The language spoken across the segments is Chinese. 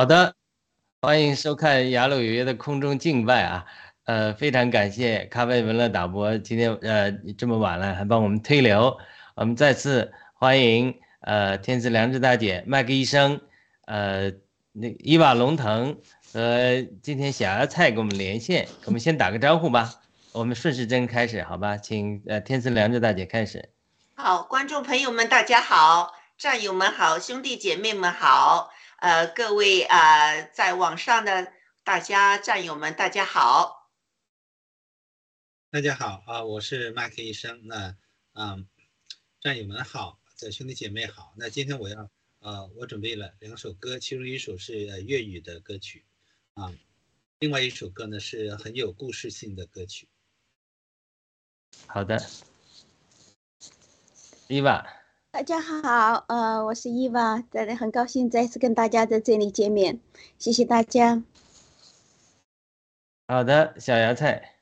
好的，欢迎收看雅鲁有约的空中敬拜啊！呃，非常感谢咖啡文乐导播今天呃这么晚了还帮我们推流，我们再次欢迎呃天赐良知大姐麦克医生，呃那伊瓦龙腾和今天小芽菜跟我们连线，我们先打个招呼吧，我们顺时针开始好吧？请呃天赐良知大姐开始。好，观众朋友们大家好，战友们好，兄弟姐妹们好。呃，各位啊，在网上的大家战友们，大家好，大家好啊，我是麦克医生。那，嗯，战友们好，这兄弟姐妹好。那今天我要，呃，我准备了两首歌，其中一首是粤语的歌曲，啊，另外一首歌呢是很有故事性的歌曲。好的，伊娃。大家好，呃，我是伊娃，在这很高兴再次跟大家在这里见面，谢谢大家。好的，小芽菜。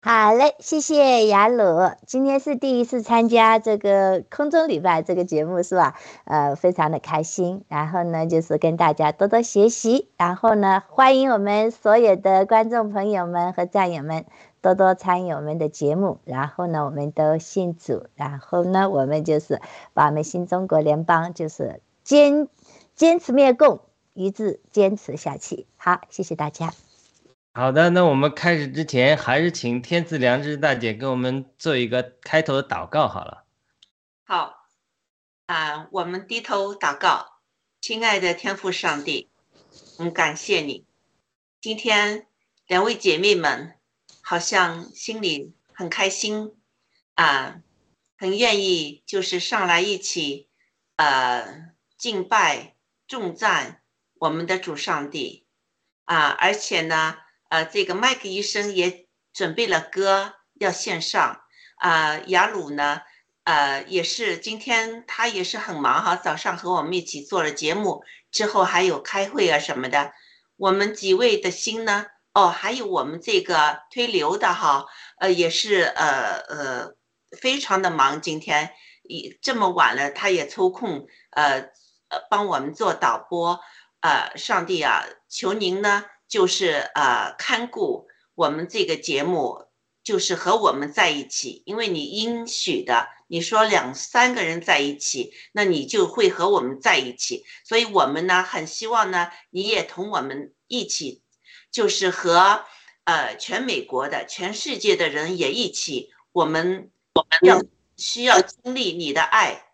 好嘞，谢谢雅鲁，今天是第一次参加这个空中礼拜这个节目是吧？呃，非常的开心。然后呢，就是跟大家多多学习，然后呢，欢迎我们所有的观众朋友们和战友们。多多参与我们的节目，然后呢，我们都信主，然后呢，我们就是把我们新中国联邦就是坚坚持灭共，一直坚持下去。好，谢谢大家。好的，那我们开始之前，还是请天赐良知大姐给我们做一个开头的祷告好了。好，啊，我们低头祷告，亲爱的天父上帝，嗯，感谢你，今天两位姐妹们。好像心里很开心啊，很愿意，就是上来一起，呃，敬拜、重赞我们的主上帝啊！而且呢，呃，这个麦克医生也准备了歌要献上啊。雅鲁呢，呃，也是今天他也是很忙哈，早上和我们一起做了节目，之后还有开会啊什么的，我们几位的心呢？哦，还有我们这个推流的哈，呃，也是呃呃，非常的忙。今天一这么晚了，他也抽空呃呃帮我们做导播。呃，上帝啊，求您呢，就是呃看顾我们这个节目，就是和我们在一起，因为你应许的，你说两三个人在一起，那你就会和我们在一起。所以我们呢，很希望呢，你也同我们一起。就是和呃全美国的、全世界的人也一起，我们我们要需要经历你的爱，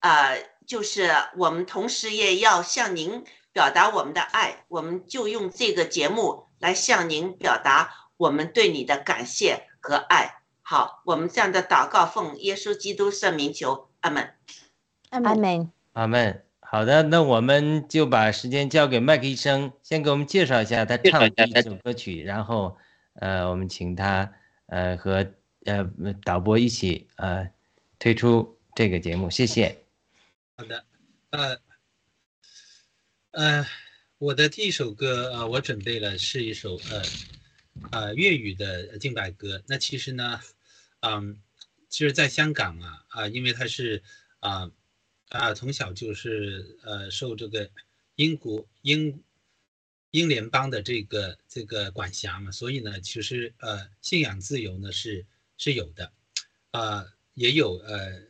呃，就是我们同时也要向您表达我们的爱，我们就用这个节目来向您表达我们对你的感谢和爱。好，我们这样的祷告奉耶稣基督圣名求，阿门，阿门，阿门。好的，那我们就把时间交给麦克医生，先给我们介绍一下他唱的第一首歌曲，然后，呃，我们请他，呃，和呃导播一起，呃，推出这个节目，谢谢。好的，呃，呃，我的第一首歌，呃，我准备了是一首，呃，呃，粤语的敬拜歌。那其实呢，嗯，其实在香港啊，啊，因为它是，啊。啊，从小就是呃受这个英国英英联邦的这个这个管辖嘛，所以呢，其实呃信仰自由呢是是有的，啊也有呃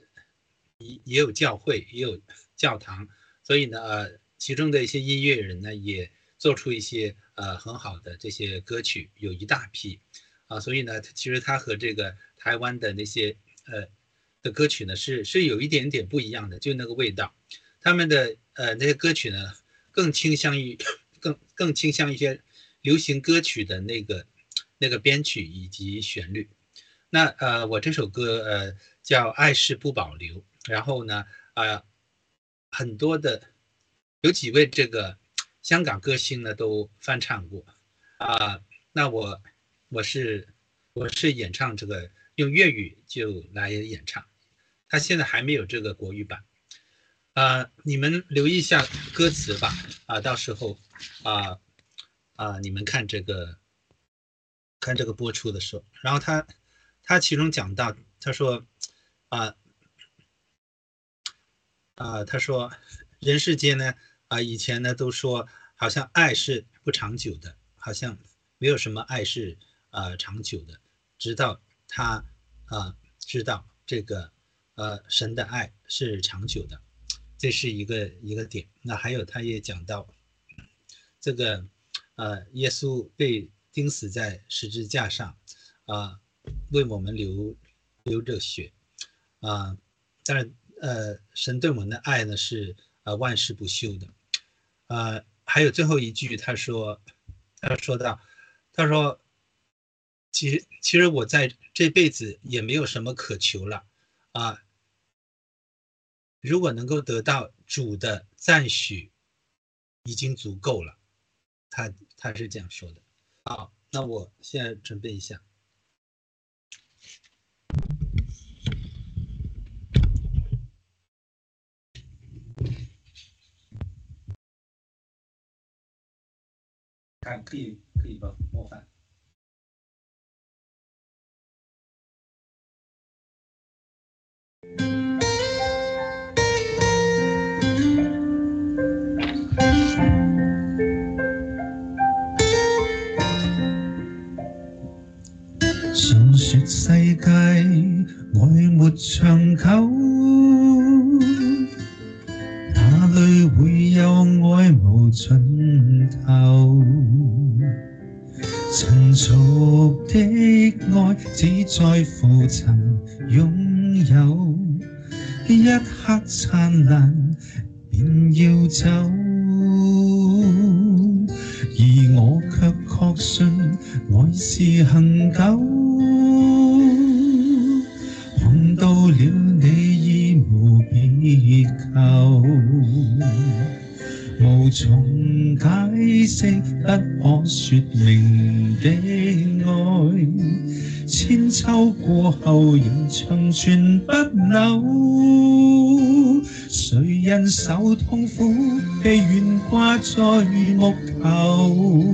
也也有教会也有教堂，所以呢呃其中的一些音乐人呢也做出一些呃很好的这些歌曲，有一大批啊，所以呢其实他和这个台湾的那些呃。的歌曲呢是是有一点点不一样的，就那个味道，他们的呃那些歌曲呢更倾向于更更倾向一些流行歌曲的那个那个编曲以及旋律。那呃我这首歌呃叫《爱是不保留》，然后呢啊很多的有几位这个香港歌星呢都翻唱过啊，那我我是我是演唱这个用粤语就来演唱。他现在还没有这个国语版，啊，你们留意一下歌词吧，啊，到时候，啊，啊，你们看这个，看这个播出的时候，然后他，他其中讲到，他说，啊，啊，他说，人世间呢，啊，以前呢都说，好像爱是不长久的，好像没有什么爱是呃长久的，直到他啊知道这个呃神的爱是长久的，这是一个一个点。那还有他也讲到这个呃耶稣被钉死在十字架上啊，为我们流流着血啊，但呃神对我们的爱呢是呃万事不休的啊。还有最后一句，他说，他说到，他说，其实其实我在这辈子也没有什么可求了，啊，如果能够得到主的赞许，已经足够了，他他是这样说的。好，那我现在准备一下。看，可以，可以吧？模范。世界爱没长久，哪里会有爱无尽头？尘俗的爱只在乎曾拥有，一刻灿烂便要走，谁人受痛苦，被悬挂在木头？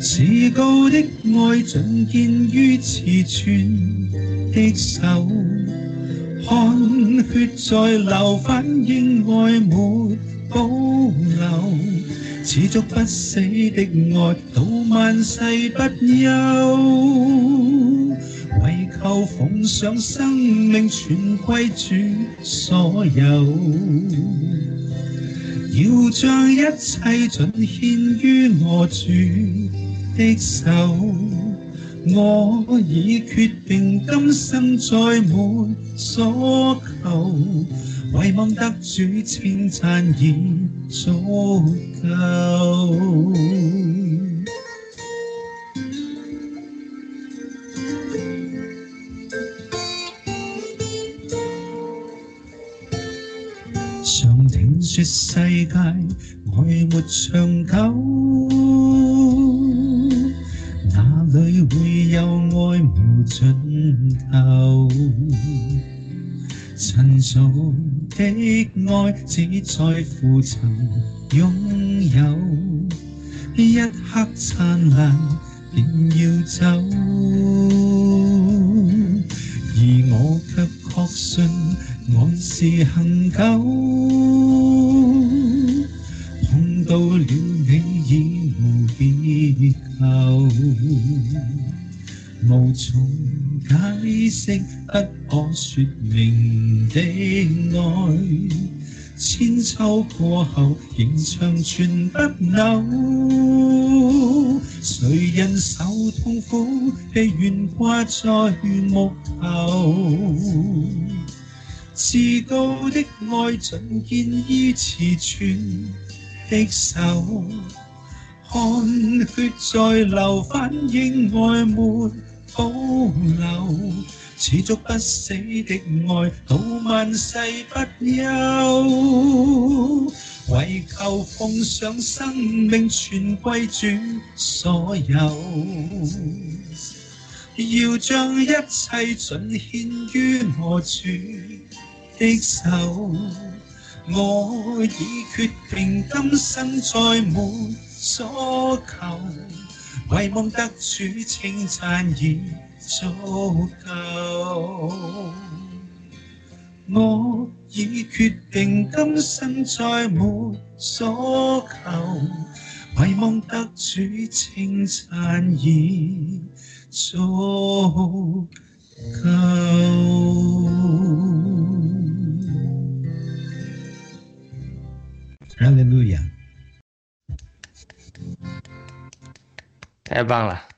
至高的爱尽见于持存的手，汗血在流，反映爱没。保留持续不死的爱，到万世不休。为求奉上生命，全归主所有。要将一切尽献于我主的手。我已决定今生再没所求。唯望得主称赞已足够。说世界爱没长久，哪里会有爱无尽头？尘俗的爱只在乎曾拥有，一刻灿烂便要走，而我却确信爱是恒久。碰到了你已无别求，无从解释。不可说明的爱，千秋过后仍长存不朽。谁人受痛苦，被悬挂在木头？至高的爱尽见于持存的手，汗血在流，反映爱没保留。持续不死的爱，到万世不休。为求奉上生命，全归主所有。要将一切尽献于我主的手。我已决定今生再没所求，唯望得主称赞已。足够，我已决定今生再没所求，唯望得主称赞已足够。哈利路亞。太棒了！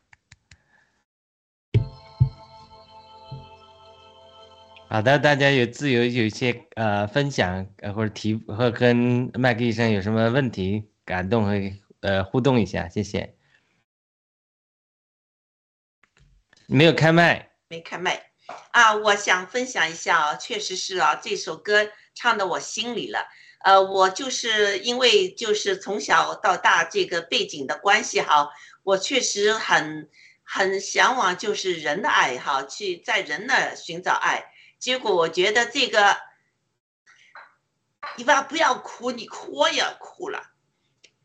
好的，大家有自由有一些呃分享呃或者提或跟麦克医生有什么问题感动和呃互动一下，谢谢。没有开麦，没开麦啊！我想分享一下啊，确实是啊，这首歌唱到我心里了。呃，我就是因为就是从小到大这个背景的关系哈，我确实很很向往就是人的爱哈，去在人那寻找爱。结果我觉得这个，你爸不要哭，你哭我也哭了，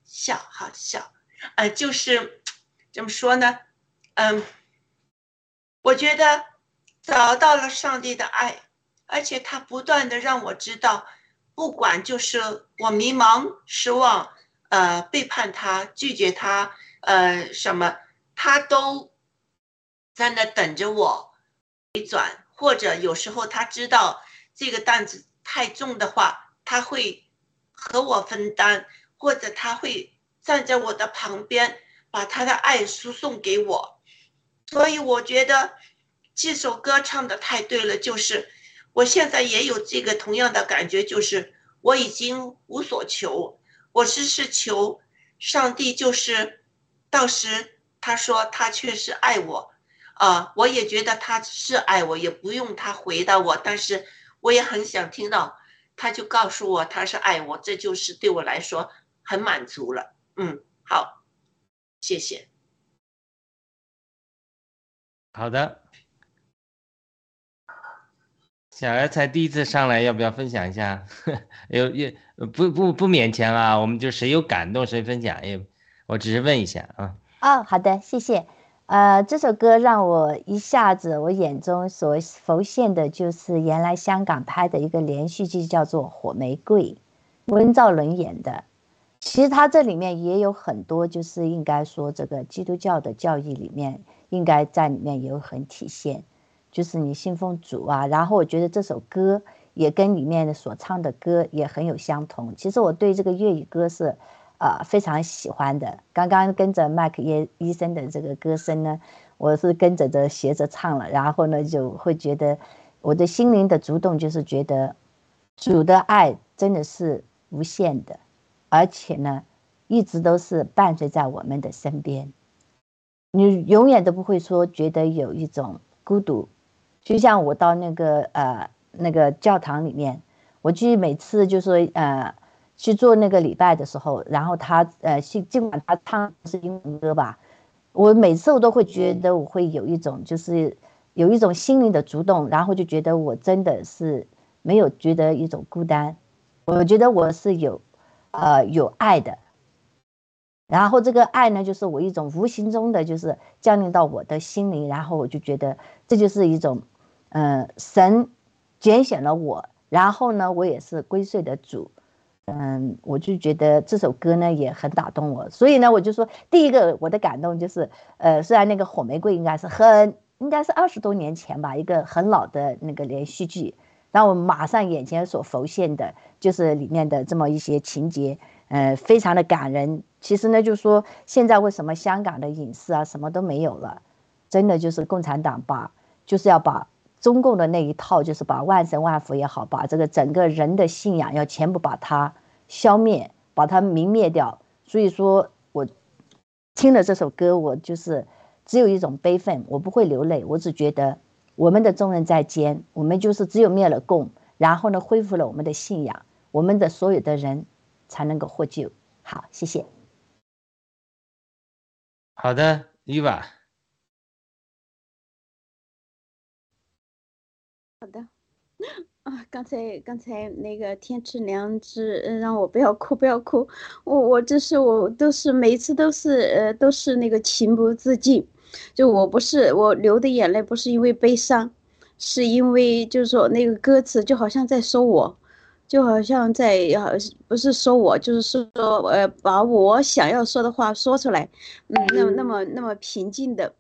笑哈笑，呃，就是怎么说呢？嗯，我觉得找到了上帝的爱，而且他不断的让我知道，不管就是我迷茫、失望，呃，背叛他、拒绝他，呃，什么，他都在那等着我回转。或者有时候他知道这个担子太重的话，他会和我分担，或者他会站在我的旁边，把他的爱输送给我。所以我觉得这首歌唱的太对了，就是我现在也有这个同样的感觉，就是我已经无所求，我只是求上帝，就是到时他说他确实爱我。啊，我也觉得他是爱我，也不用他回答我，但是我也很想听到，他就告诉我他是爱我，这就是对我来说很满足了。嗯，好，谢谢。好的，小艾才第一次上来，要不要分享一下？有也不不不勉强啊，我们就谁有感动谁分享，也我只是问一下啊。哦，好的，谢谢。呃，这首歌让我一下子，我眼中所浮现的就是原来香港拍的一个连续剧，叫做《火玫瑰》，温兆伦演的。其实他这里面也有很多，就是应该说这个基督教的教义里面，应该在里面有很体现，就是你信奉主啊。然后我觉得这首歌也跟里面的所唱的歌也很有相同。其实我对这个粤语歌是。啊，非常喜欢的。刚刚跟着麦克耶医生的这个歌声呢，我是跟着着学着唱了，然后呢就会觉得我的心灵的主动就是觉得主的爱真的是无限的，而且呢一直都是伴随在我们的身边，你永远都不会说觉得有一种孤独。就像我到那个呃那个教堂里面，我去每次就说呃。去做那个礼拜的时候，然后他呃，尽尽管他唱的是英文歌吧，我每次我都会觉得我会有一种就是有一种心灵的主动，然后就觉得我真的是没有觉得一种孤单，我觉得我是有呃有爱的，然后这个爱呢，就是我一种无形中的就是降临到我的心灵，然后我就觉得这就是一种嗯神拣选了我，然后呢，我也是归顺的主。嗯，我就觉得这首歌呢也很打动我，所以呢，我就说第一个我的感动就是，呃，虽然那个火玫瑰应该是很应该是二十多年前吧，一个很老的那个连续剧，让我马上眼前所浮现的就是里面的这么一些情节，呃，非常的感人。其实呢，就说现在为什么香港的影视啊什么都没有了，真的就是共产党把就是要把。中共的那一套就是把万神万佛也好，把这个整个人的信仰要全部把它消灭，把它泯灭掉。所以说我听了这首歌，我就是只有一种悲愤，我不会流泪，我只觉得我们的众人在肩，我们就是只有灭了共，然后呢恢复了我们的信仰，我们的所有的人才能够获救。好，谢谢。好的，伊娃。好的，啊，刚才刚才那个天赐良知，让我不要哭，不要哭。我我这是我都是每次都是呃都是那个情不自禁，就我不是我流的眼泪不是因为悲伤，是因为就是说那个歌词就好像在说我，就好像在好不是说我，就是说呃把我想要说的话说出来，嗯，那么那么那么平静的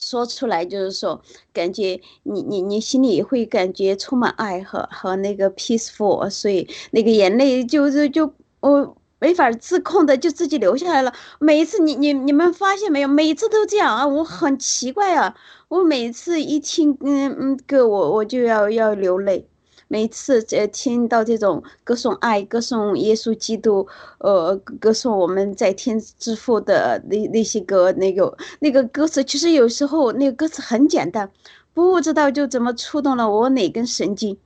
说出来，就是说感觉你你你心里会感觉充满爱和和那个 peaceful，所以那个眼泪就是就我。没法自控的就自己流下来了。每一次你你你们发现没有？每次都这样啊！我很奇怪啊！我每次一听嗯嗯歌，我我就要要流泪。每次呃听到这种歌颂爱、歌颂耶稣基督，呃歌颂我们在天之父的那那些歌，那个那个歌词，其实有时候那个歌词很简单，不知道就怎么触动了我哪根神经。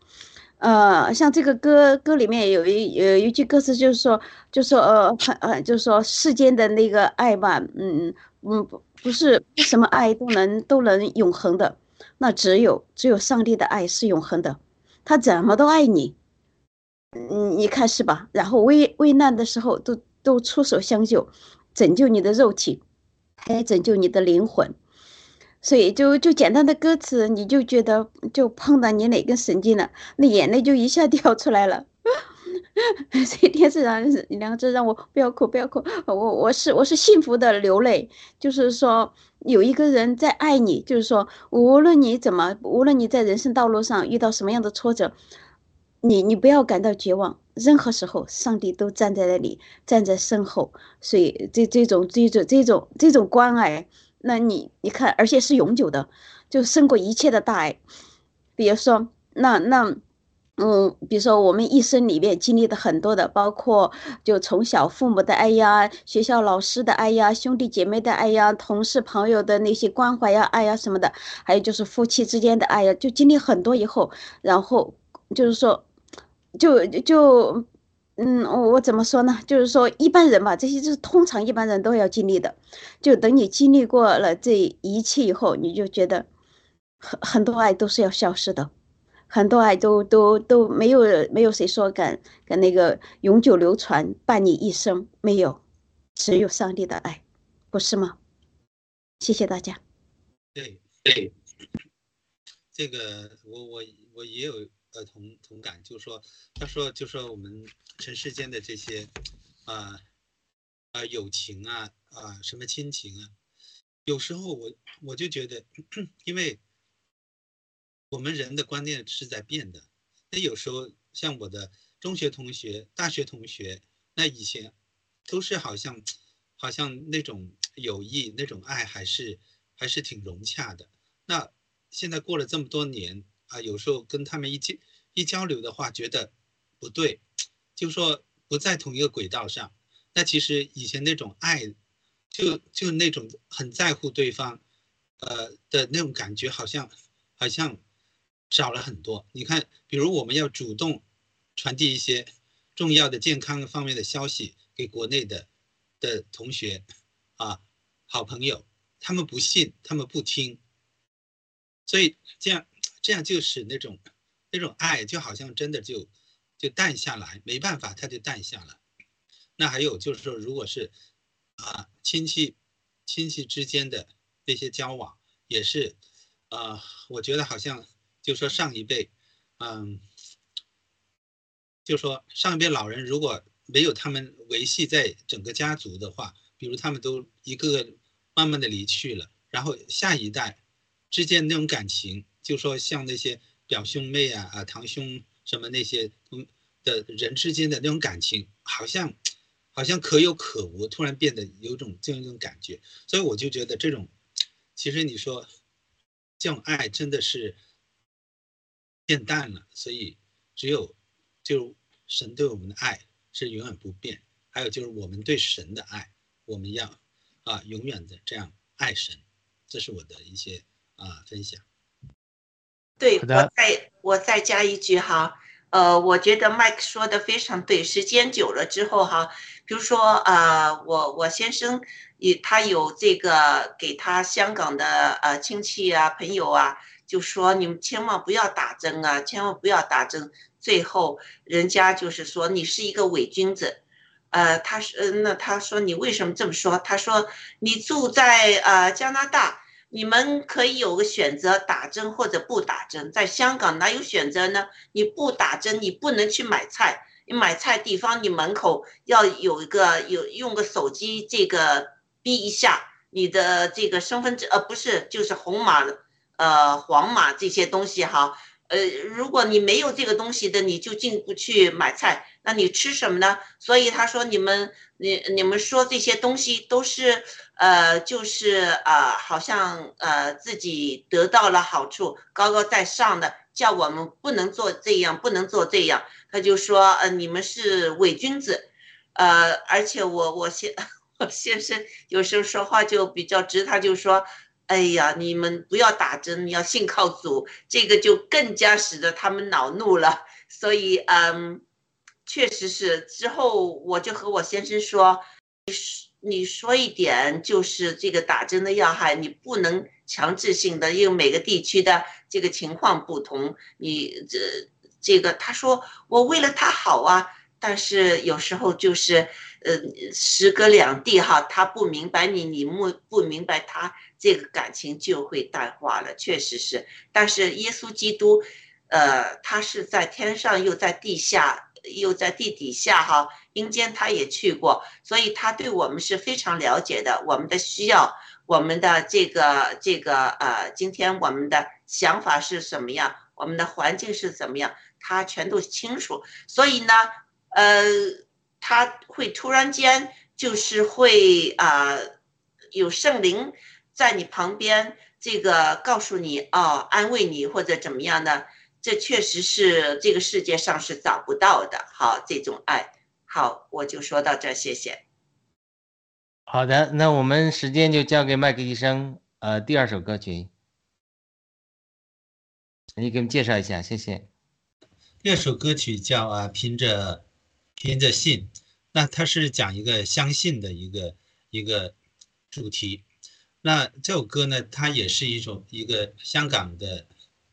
呃，像这个歌歌里面有一有一句歌词，就是说，就说呃很，呃，就是说世间的那个爱吧，嗯嗯，不不是什么爱都能都能永恒的，那只有只有上帝的爱是永恒的，他怎么都爱你，嗯，你看是吧？然后危危难的时候都都出手相救，拯救你的肉体，还拯救你的灵魂。所以就就简单的歌词，你就觉得就碰到你哪根神经了，那眼泪就一下掉出来了。所以电视上两个让我不要哭，不要哭。我我是我是幸福的流泪，就是说有一个人在爱你，就是说无论你怎么，无论你在人生道路上遇到什么样的挫折，你你不要感到绝望，任何时候上帝都站在那里，站在身后。所以这这种这种这种这种关爱。那你你看，而且是永久的，就胜过一切的大爱。比如说，那那，嗯，比如说我们一生里面经历的很多的，包括就从小父母的爱呀，学校老师的爱呀，兄弟姐妹的爱呀，同事朋友的那些关怀呀、爱呀什么的，还有就是夫妻之间的爱呀，就经历很多以后，然后就是说，就就。嗯，我我怎么说呢？就是说一般人吧，这些就是通常一般人都要经历的。就等你经历过了这一切以后，你就觉得很很多爱都是要消失的，很多爱都都都没有没有谁说敢敢那个永久流传伴你一生，没有，只有上帝的爱，不是吗？谢谢大家。对对，这个我我我也有。呃，同同感，就是说，他说，就说我们尘世间的这些，啊，啊，友情啊，啊，什么亲情啊，有时候我我就觉得，因为我们人的观念是在变的。那有时候像我的中学同学、大学同学，那以前都是好像，好像那种友谊、那种爱还是还是挺融洽的。那现在过了这么多年。啊，有时候跟他们一交一交流的话，觉得不对，就说不在同一个轨道上。那其实以前那种爱，就就那种很在乎对方，呃的那种感觉，好像好像少了很多。你看，比如我们要主动传递一些重要的健康方面的消息给国内的的同学啊，好朋友，他们不信，他们不听，所以这样。这样就使那种那种爱就好像真的就就淡下来，没办法，它就淡下了。那还有就是说，如果是啊亲戚亲戚之间的那些交往，也是啊，我觉得好像就说上一辈，嗯，就说上一辈老人如果没有他们维系在整个家族的话，比如他们都一个个慢慢的离去了，然后下一代之间那种感情。就说像那些表兄妹啊啊堂兄什么那些嗯的人之间的那种感情，好像好像可有可无，突然变得有种这样一种感觉，所以我就觉得这种，其实你说这种爱真的是变淡了，所以只有就神对我们的爱是永远不变，还有就是我们对神的爱，我们要啊永远的这样爱神，这是我的一些啊分享。对我再我再加一句哈，呃，我觉得麦克说的非常对。时间久了之后哈，比如说呃，我我先生也他有这个给他香港的呃亲戚啊朋友啊，就说你们千万不要打针啊，千万不要打针。最后人家就是说你是一个伪君子，呃，他是那他说你为什么这么说？他说你住在呃加拿大。你们可以有个选择，打针或者不打针。在香港哪有选择呢？你不打针，你不能去买菜。你买菜地方，你门口要有一个有用个手机这个逼一下你的这个身份证，呃，不是，就是红码，呃，黄码这些东西哈。呃，如果你没有这个东西的，你就进不去买菜。那你吃什么呢？所以他说你们，你你们说这些东西都是，呃，就是啊，好像呃自己得到了好处，高高在上的，叫我们不能做这样，不能做这样。他就说，呃，你们是伪君子，呃，而且我我先 我先生有时候说话就比较直，他就说。哎呀，你们不要打针，你要信靠主，这个就更加使得他们恼怒了。所以，嗯，确实是。之后我就和我先生说，你说你说一点，就是这个打针的要害，你不能强制性的，因为每个地区的这个情况不同。你这这个，他说我为了他好啊，但是有时候就是，呃，时隔两地哈，他不明白你，你不不明白他。这个感情就会淡化了，确实是。但是耶稣基督，呃，他是在天上，又在地下，又在地底下，哈，阴间他也去过，所以他对我们是非常了解的。我们的需要，我们的这个这个呃，今天我们的想法是什么样，我们的环境是怎么样，他全都清楚。所以呢，呃，他会突然间就是会啊，有圣灵。在你旁边，这个告诉你哦，安慰你或者怎么样呢？这确实是这个世界上是找不到的。好，这种爱好，我就说到这，谢谢。好的，那我们时间就交给麦克医生。呃，第二首歌曲，你给我们介绍一下，谢谢。第二首歌曲叫啊，凭着凭着信，那它是讲一个相信的一个一个主题。那这首歌呢，它也是一种一个香港的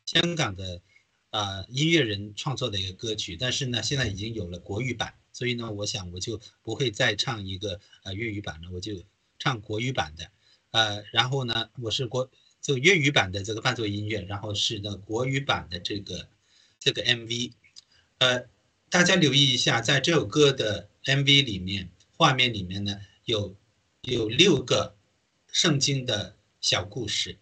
香港的啊音乐人创作的一个歌曲，但是呢，现在已经有了国语版，所以呢，我想我就不会再唱一个呃粤语版了，我就唱国语版的，呃，然后呢，我是国就粤语版的这个伴奏音乐，然后是呢国语版的这个这个 MV，呃，大家留意一下，在这首歌的 MV 里面，画面里面呢有有六个。圣经的小故事，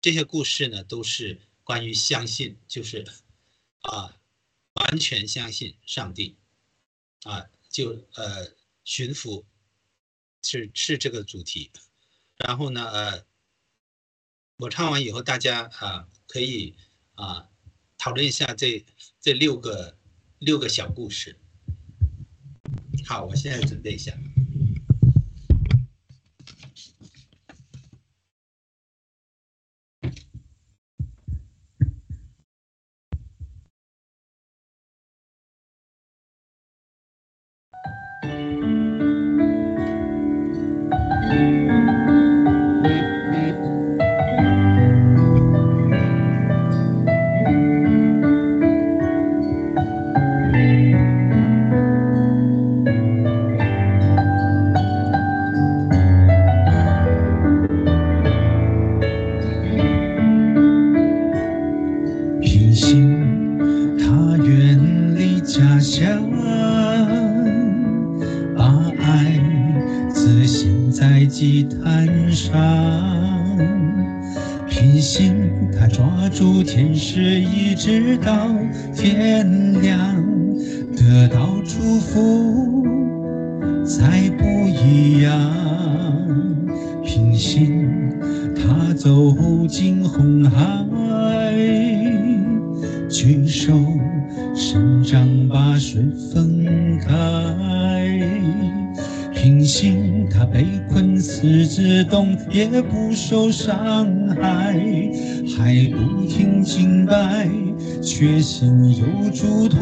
这些故事呢都是关于相信，就是啊，完全相信上帝，啊，就呃巡抚是是这个主题。然后呢，呃，我唱完以后，大家啊可以啊讨论一下这这六个六个小故事。好，我现在准备一下。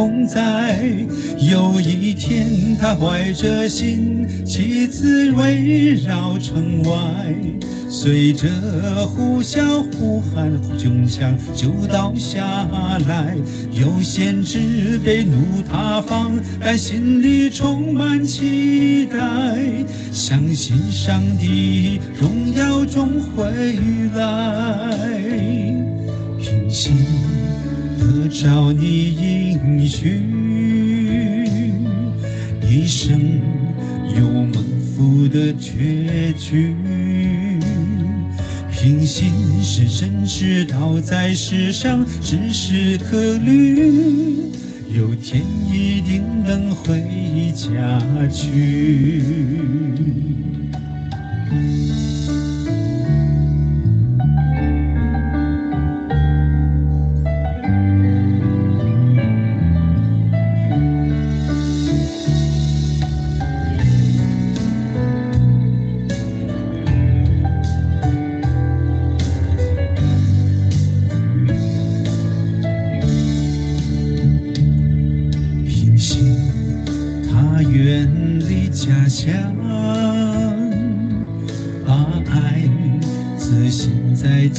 同在。有一天，他怀着心，妻子围绕城外。随着呼啸呼喊，穷乡就倒下来。有先知被怒塌方，但心里充满期待，相信上帝荣耀终会来。平心找你应许，一生有蒙福的结局。平心是真知道在世上只是客旅，有天一定能回家去。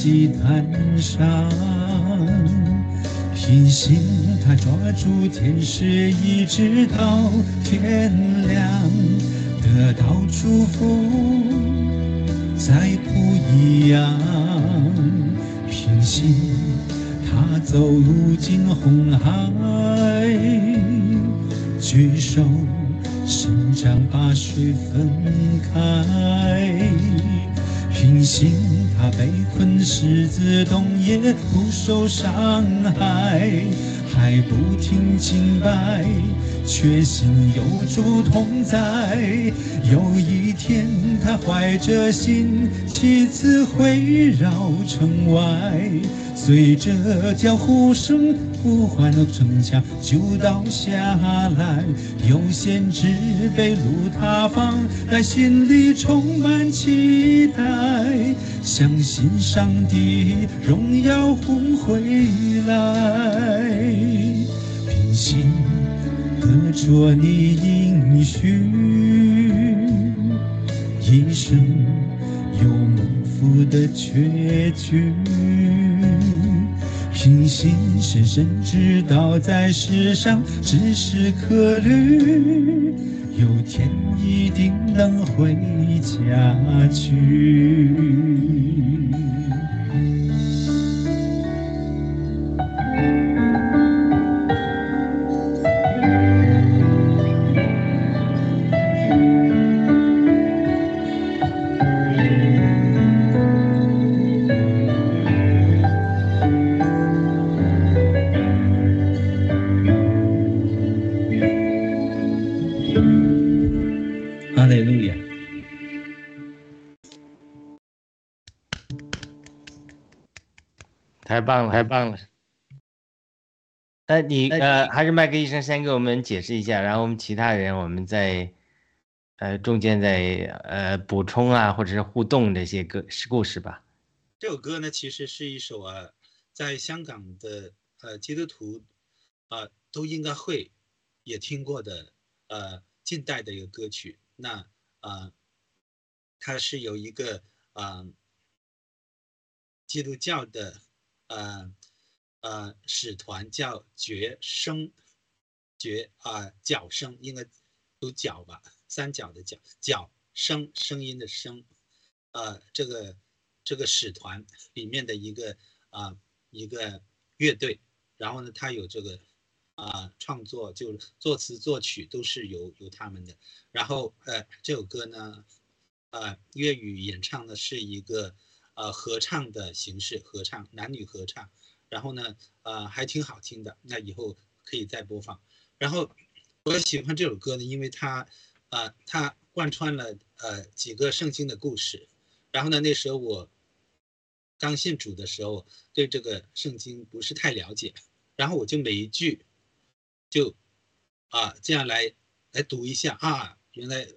祭坛上。平心，他抓住天使，一直到伤害，还不停敬拜，确信有主同在。有一天，他怀着心，妻子回绕城外。随着脚步声，呼唤的城墙就倒下来。有先知被路塌方，但心里充满期待，相信上帝荣耀会回来。平心得着你应许，一生有蒙福的结局。平心深深知道在世上只是客旅，有天一定能回家去。棒了，太棒了。那你呃，还是麦克医生先给我们解释一下，然后我们其他人我们再呃中间再呃补充啊，或者是互动这些歌故事吧。这首歌呢，其实是一首啊，在香港的呃基督徒啊都应该会也听过的呃近代的一个歌曲。那啊，它是有一个啊基督教的呃呃使团叫角声角啊角声，应该读角吧，三角的角角声声音的声，呃这个这个使团里面的一个啊一个乐队，然后呢，他有这个。啊，创作就作词作曲都是由由他们的。然后呃，这首歌呢，呃，粤语演唱的是一个呃合唱的形式，合唱男女合唱。然后呢，呃，还挺好听的。那以后可以再播放。然后我喜欢这首歌呢，因为它呃它贯穿了呃几个圣经的故事。然后呢，那时候我刚信主的时候，对这个圣经不是太了解。然后我就每一句。就啊，这样来来读一下啊，原来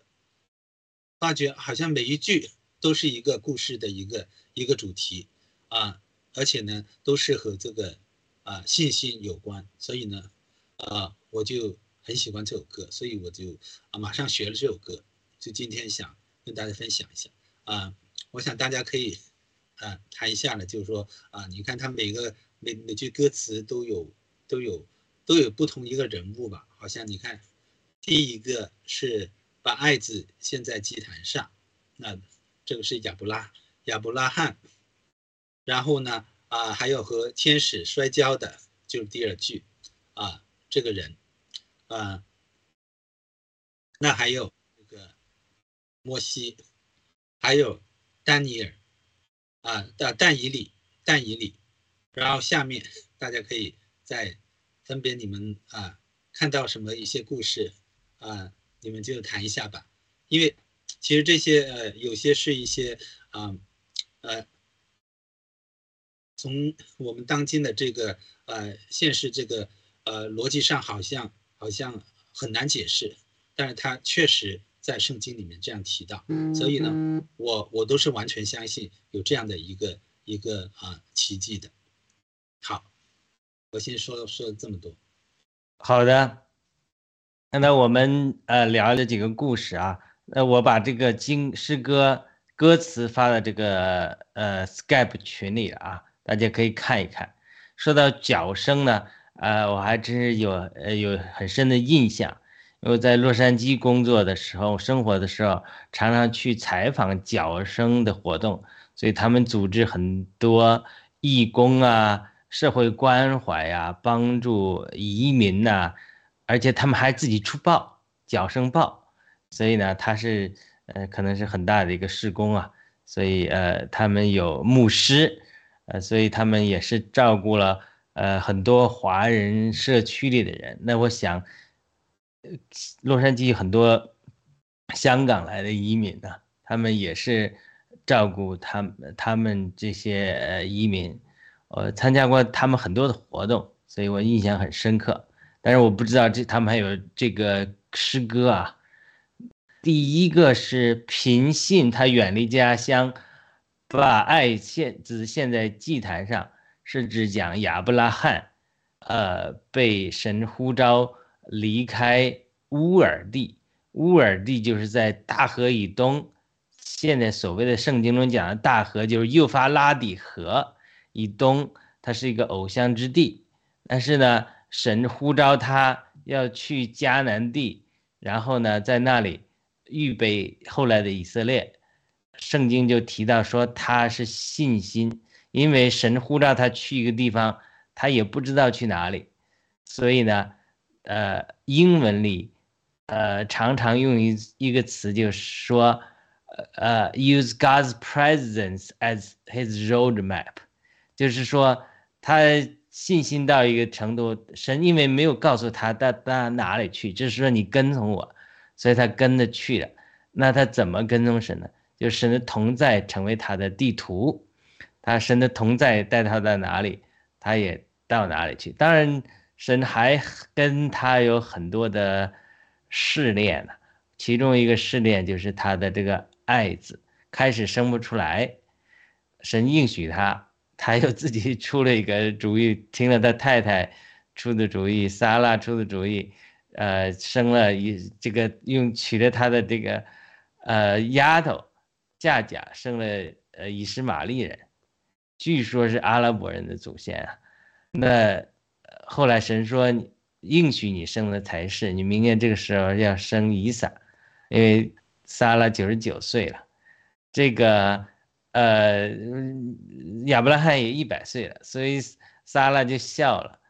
发觉好像每一句都是一个故事的一个一个主题啊，而且呢都是和这个啊信心有关，所以呢，啊，我就很喜欢这首歌，所以我就啊马上学了这首歌，就今天想跟大家分享一下。啊，我想大家可以啊谈一下呢，就是说啊，你看他每个每每句歌词都有都有都有不同一个人物吧，好像你看第一个是把爱字献在祭坛上，那这个是亚伯拉亚伯拉罕，然后呢？啊，还有和天使摔跤的，就是第二句，啊，这个人，啊，那还有这个摩西，还有丹尼尔，啊，的但以里，但以里，然后下面大家可以再分别你们啊看到什么一些故事，啊，你们就谈一下吧，因为其实这些呃有些是一些啊，呃。从我们当今的这个呃现实这个呃逻辑上，好像好像很难解释，但是它确实在圣经里面这样提到，所以呢，我我都是完全相信有这样的一个一个啊奇迹的。好，我先说说这么多。好的，那我们呃聊了几个故事啊，那我把这个经诗歌歌词发到这个呃 Skype 群里啊。大家可以看一看。说到脚声呢，呃，我还真是有呃有很深的印象，因为在洛杉矶工作的时候、生活的时候，常常去采访脚声的活动，所以他们组织很多义工啊、社会关怀呀、帮助移民呐，而且他们还自己出报脚声报，所以呢，他是呃可能是很大的一个施工啊，所以呃他们有牧师。呃，所以他们也是照顾了呃很多华人社区里的人。那我想，洛杉矶很多香港来的移民呢，他们也是照顾他们他们这些呃移民。我参加过他们很多的活动，所以我印象很深刻。但是我不知道这他们还有这个诗歌啊。第一个是平信，他远离家乡。把爱献只献在祭坛上，是指讲亚伯拉罕，呃，被神呼召离开乌尔地。乌尔地就是在大河以东，现在所谓的圣经中讲的大河就是幼发拉底河以东，它是一个偶像之地。但是呢，神呼召他要去迦南地，然后呢，在那里预备后来的以色列。圣经就提到说他是信心，因为神呼召他去一个地方，他也不知道去哪里，所以呢，呃，英文里，呃，常常用一一个词，就是说，呃，use God's presence as His road map，就是说他信心到一个程度，神因为没有告诉他到到哪里去，就是说你跟从我，所以他跟着去了。那他怎么跟踪神呢？就神的同在成为他的地图，他神的同在带他到哪里，他也到哪里去。当然，神还跟他有很多的试炼呢，其中一个试炼就是他的这个爱子开始生不出来，神应许他，他又自己出了一个主意，听了他太太出的主意，撒拉出的主意，呃，生了一这个用娶了他的这个呃丫头。夏甲生了呃以实玛利人，据说是阿拉伯人的祖先啊。那后来神说应许你生的才是，你明年这个时候要生以撒，因为撒拉九十九岁了，这个呃亚伯拉罕也一百岁了，所以撒拉就笑了。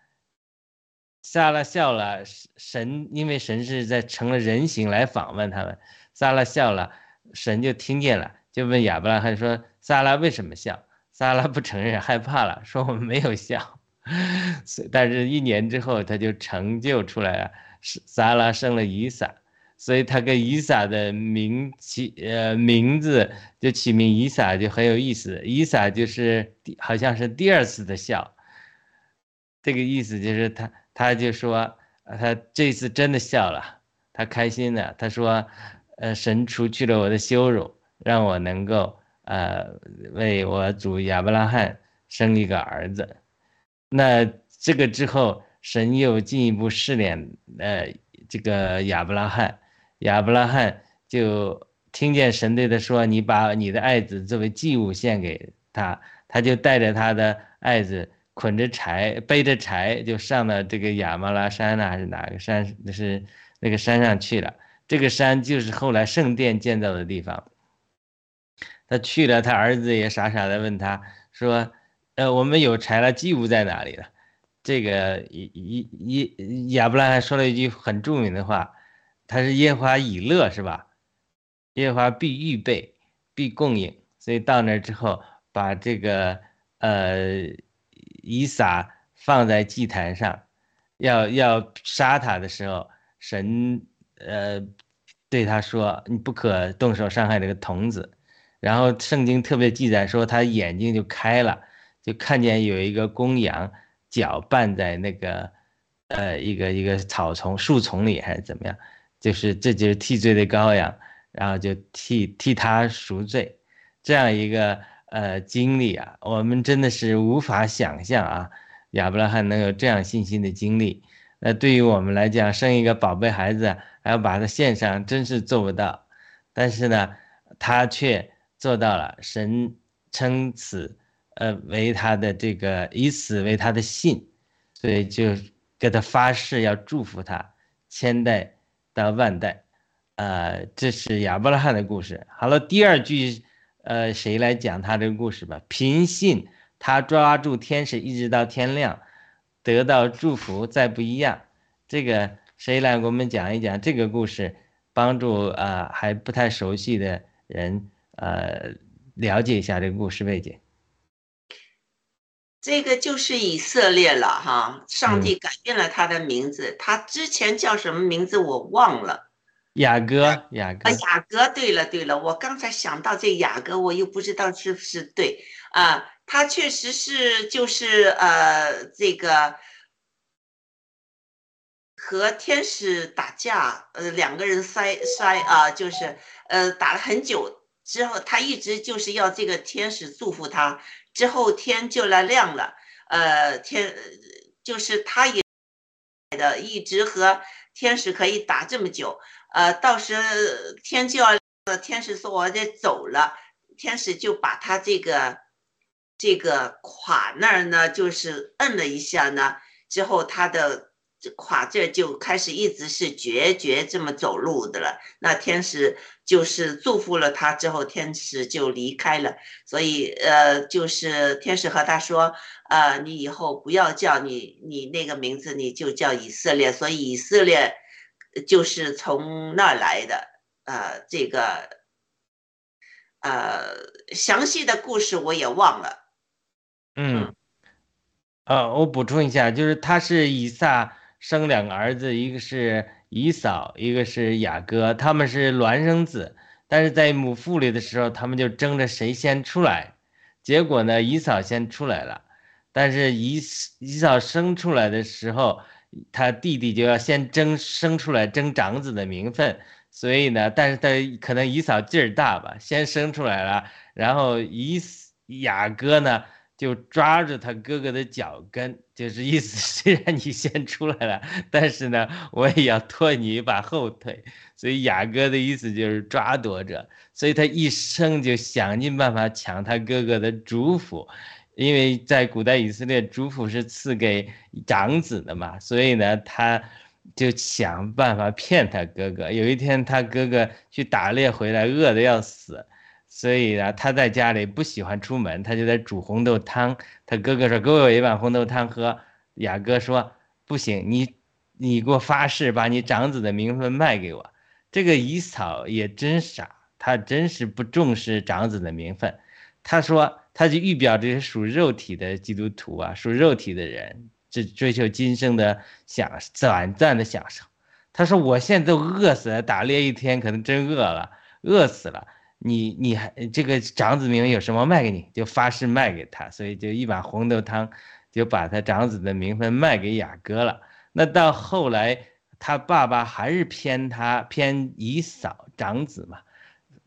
撒拉笑了，神因为神是在成了人形来访问他们，撒拉笑了，神就听见了。就问亚伯拉罕说：“撒拉为什么笑？”撒拉不承认，害怕了，说：“我们没有笑。”但是，一年之后，他就成就出来了。撒拉生了以撒，所以他跟以撒的名起呃名字就起名以撒，就很有意思。以撒就是好像是第二次的笑，这个意思就是他他就说他这次真的笑了，他开心的。他说：“呃，神除去了我的羞辱。”让我能够呃为我主亚伯拉罕生一个儿子，那这个之后，神又进一步试炼，呃，这个亚伯拉罕，亚伯拉罕就听见神对他说：“你把你的爱子作为祭物献给他。”他就带着他的爱子，捆着柴，背着柴，就上了这个亚麻拉山呢，还是哪个山？那是那个山上去了。这个山就是后来圣殿建造的地方。他去了，他儿子也傻傻的问他说：“呃，我们有柴了，祭物在哪里了？”这个一一一亚伯拉罕说了一句很著名的话：“他是耶和华以乐，是吧？耶和华必预备，必供应。”所以到那之后。把这个呃以撒放在祭坛上，要要杀他的时候，神呃对他说：“你不可动手伤害这个童子。”然后圣经特别记载说，他眼睛就开了，就看见有一个公羊脚绊在那个呃一个一个草丛树丛里还是怎么样，就是这就是替罪的羔羊，然后就替替他赎罪，这样一个。呃，经历啊，我们真的是无法想象啊，亚伯拉罕能有这样信心的经历。那对于我们来讲，生一个宝贝孩子还要把它献上，真是做不到。但是呢，他却做到了。神称此，呃，为他的这个，以此为他的信，所以就给他发誓要祝福他，千代到万代。呃，这是亚伯拉罕的故事。好了，第二句。呃，谁来讲他这个故事吧？平信他抓住天使，一直到天亮，得到祝福，再不一样。这个谁来给我们讲一讲这个故事，帮助啊还不太熟悉的人呃了解一下这个故事背景。这个就是以色列了哈，上帝改变了他的名字，他之前叫什么名字我忘了。雅阁，雅各，雅阁，对了，对了，我刚才想到这雅阁，我又不知道是不是对。啊，他确实是就是呃，这个和天使打架，呃，两个人摔摔啊，就是呃打了很久之后，他一直就是要这个天使祝福他，之后天就来亮了，呃，天就是他也的一直和天使可以打这么久。呃，到时天就要，天使说我得走了，天使就把他这个这个胯那儿呢，就是摁了一下呢，之后他的胯这就开始一直是决绝这么走路的了。那天使就是祝福了他之后，天使就离开了。所以呃，就是天使和他说，呃，你以后不要叫你你那个名字，你就叫以色列。所以以色列。就是从那儿来的，呃，这个，呃，详细的故事我也忘了。嗯，呃，我补充一下，就是他是以撒生两个儿子，一个是以扫，一个是雅各，他们是孪生子，但是在母腹里的时候，他们就争着谁先出来，结果呢，以扫先出来了，但是以以扫生出来的时候。他弟弟就要先争生出来争长子的名分，所以呢，但是他可能姨嫂劲儿大吧，先生出来了，然后姨雅哥呢就抓住他哥哥的脚跟，就是意思虽然 你先出来了，但是呢，我也要拖你一把后腿，所以雅哥的意思就是抓夺着，所以他一生就想尽办法抢他哥哥的主辅。因为在古代以色列，主辅是赐给长子的嘛，所以呢，他就想办法骗他哥哥。有一天，他哥哥去打猎回来，饿得要死，所以呢，他在家里不喜欢出门，他就在煮红豆汤。他哥哥说：“给我一碗红豆汤喝。”雅各说：“不行，你你给我发誓，把你长子的名分卖给我。”这个以扫也真傻，他真是不重视长子的名分。他说。他就预表这些属肉体的基督徒啊，属肉体的人，只追求今生的享短暂的享受。他说：“我现在都饿死了，打猎一天可能真饿了，饿死了。你你还这个长子名有什么卖给你？就发誓卖给他，所以就一碗红豆汤，就把他长子的名分卖给雅各了。那到后来，他爸爸还是偏他偏姨嫂长子嘛，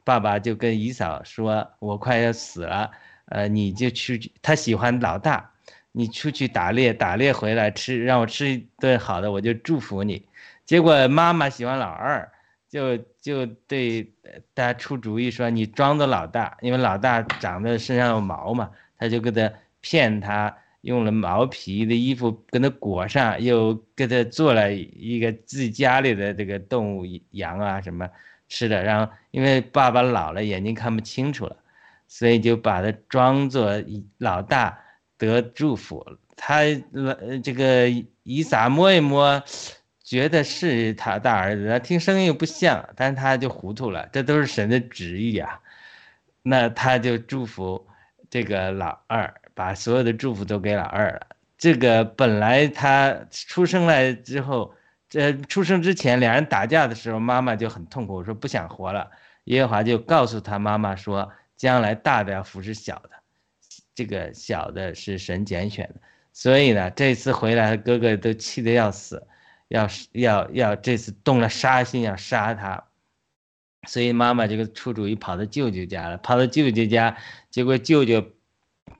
爸爸就跟姨嫂说：我快要死了。”呃，你就去，他喜欢老大，你出去打猎，打猎回来吃，让我吃一顿好的，我就祝福你。结果妈妈喜欢老二，就就对他出主意说，你装作老大，因为老大长得身上有毛嘛，他就给他骗他，用了毛皮的衣服跟他裹上，又给他做了一个自己家里的这个动物羊啊什么吃的，然后因为爸爸老了，眼睛看不清楚了，所以就把他装作老大。得祝福，他呃这个以撒摸一摸，觉得是他大儿子，他听声音又不像，但他就糊涂了，这都是神的旨意啊。那他就祝福这个老二，把所有的祝福都给老二了。这个本来他出生来之后，这出生之前两人打架的时候，妈妈就很痛苦，说不想活了。耶和华就告诉他妈妈说，将来大的要服侍小的。这个小的是神拣选的，所以呢，这次回来哥哥都气得要死，要要要这次动了杀心要杀他，所以妈妈这个出主意跑到舅舅家了。跑到舅舅家，结果舅舅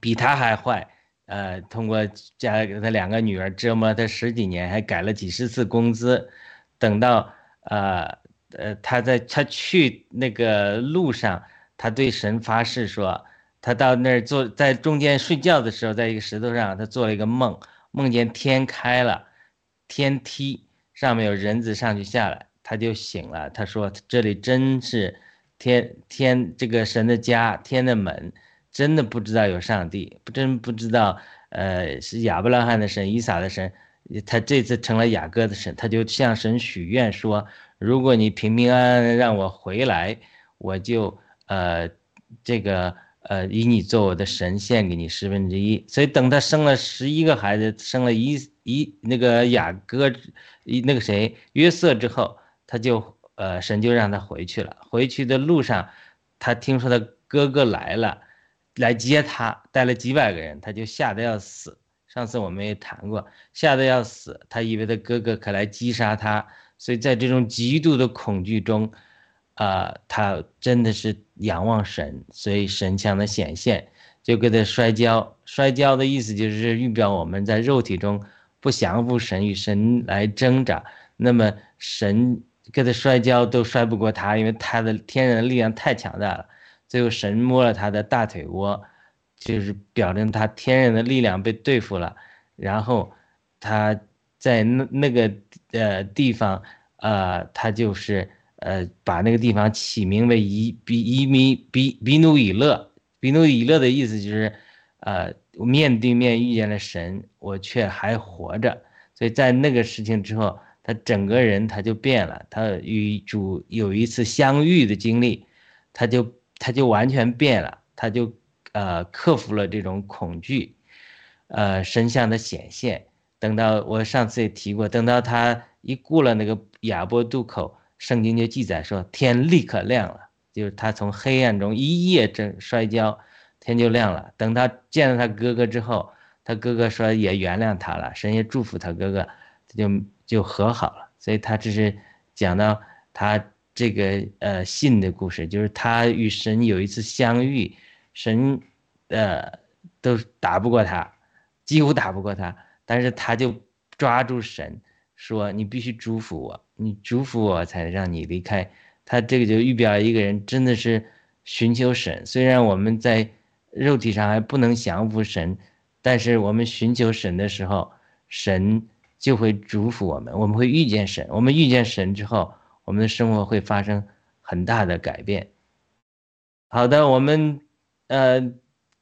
比他还坏，呃，通过家他两个女儿折磨他十几年，还改了几十次工资。等到呃呃他在他去那个路上，他对神发誓说。他到那儿坐在中间睡觉的时候，在一个石头上，他做了一个梦，梦见天开了，天梯上面有人子上去下来，他就醒了。他说：“这里真是天天这个神的家，天的门，真的不知道有上帝，不真不知道，呃，是亚伯拉罕的神，以撒的神，他这次成了雅各的神，他就向神许愿说：如果你平平安安让我回来，我就呃这个。”呃，以你做我的神，献给你十分之一。所以等他生了十一个孩子，生了一一那个雅各，一那个谁约瑟之后，他就呃神就让他回去了。回去的路上，他听说他哥哥来了，来接他，带了几百个人，他就吓得要死。上次我们也谈过，吓得要死，他以为他哥哥可来击杀他，所以在这种极度的恐惧中。啊，他真的是仰望神，所以神向他显现，就给他摔跤。摔跤的意思就是预表我们在肉体中不降服神，与神来挣扎。那么神给他摔跤都摔不过他，因为他的天然的力量太强大了。最后神摸了他的大腿窝，就是表征他天然的力量被对付了。然后他在那那个呃地方，呃，他就是。呃，把那个地方起名为伊比伊米比比努以勒，比努以勒的意思就是，呃，面对面遇见了神，我却还活着。所以在那个事情之后，他整个人他就变了，他与主有一次相遇的经历，他就他就完全变了，他就呃克服了这种恐惧，呃，神像的显现。等到我上次也提过，等到他一过了那个亚波渡口。圣经就记载说，天立刻亮了，就是他从黑暗中一夜正摔跤，天就亮了。等他见到他哥哥之后，他哥哥说也原谅他了，神也祝福他哥哥，他就就和好了。所以他这是讲到他这个呃信的故事，就是他与神有一次相遇，神呃都打不过他，几乎打不过他，但是他就抓住神。说你必须祝福我，你祝福我才让你离开。他这个就预表一个人真的是寻求神。虽然我们在肉体上还不能降服神，但是我们寻求神的时候，神就会祝福我们。我们会遇见神，我们遇见神之后，我们的生活会发生很大的改变。好的，我们呃，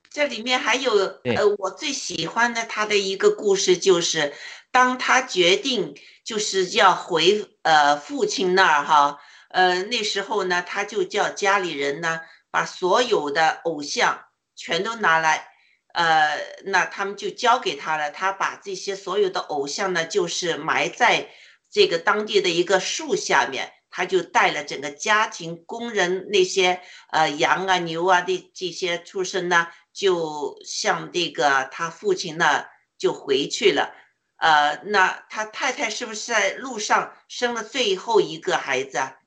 这里面还有呃，我最喜欢的他的一个故事就是。当他决定就是要回呃父亲那儿哈，呃那时候呢，他就叫家里人呢把所有的偶像全都拿来，呃那他们就交给他了。他把这些所有的偶像呢，就是埋在这个当地的一个树下面，他就带了整个家庭、工人那些呃羊啊、牛啊的这些畜生呢，就向这个他父亲那就回去了。呃，那他太太是不是在路上生了最后一个孩子啊？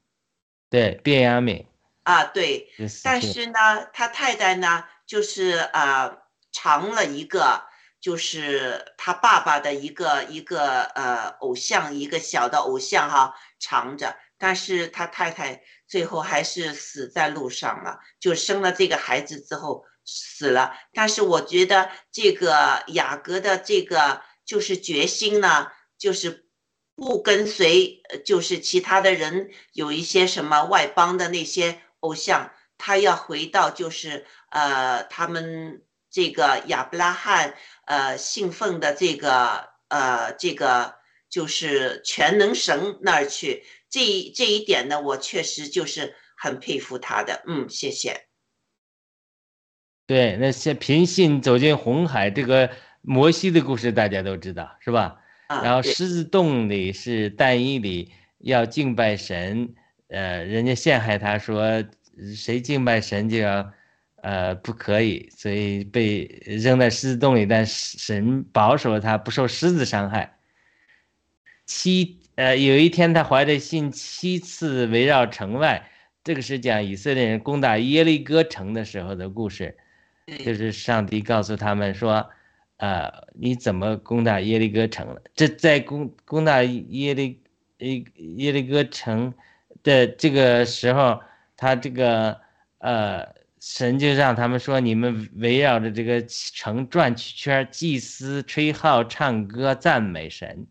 对，卞雅敏。啊，对。但是呢，他太太呢，就是呃，藏了一个就是他爸爸的一个一个呃偶像，一个小的偶像哈，藏着。但是他太太最后还是死在路上了，就生了这个孩子之后死了。但是我觉得这个雅各的这个就是决心呢，就是不跟随，就是其他的人有一些什么外邦的那些偶像，他要回到就是呃他们这个亚伯拉罕呃信奉的这个呃这个就是全能神那儿去。这这一点呢，我确实就是很佩服他的。嗯，谢谢。对，那些凭信走进红海，这个摩西的故事大家都知道，是吧？然后狮子洞里是但以里要敬拜神，呃，人家陷害他说谁敬拜神就要，呃，不可以，所以被扔在狮子洞里，但神保守了他不受狮子伤害。七。呃，有一天他怀着信七次围绕城外，这个是讲以色列人攻打耶利哥城的时候的故事，就是上帝告诉他们说，呃，你怎么攻打耶利哥城了？这在攻攻打耶利耶耶利哥城的这个时候，他这个呃神就让他们说，你们围绕着这个城转圈，祭司吹号唱歌赞美神。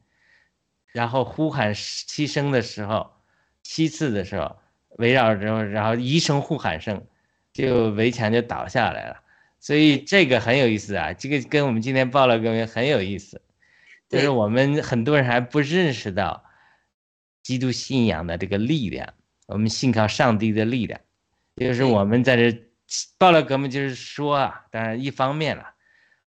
然后呼喊七声的时候，七次的时候，围绕着，然后一声呼喊声，就围墙就倒下来了。所以这个很有意思啊，这个跟我们今天报了革命很有意思，就是我们很多人还不认识到基督信仰的这个力量，我们信靠上帝的力量，就是我们在这报了革命，就是说啊，当然一方面了，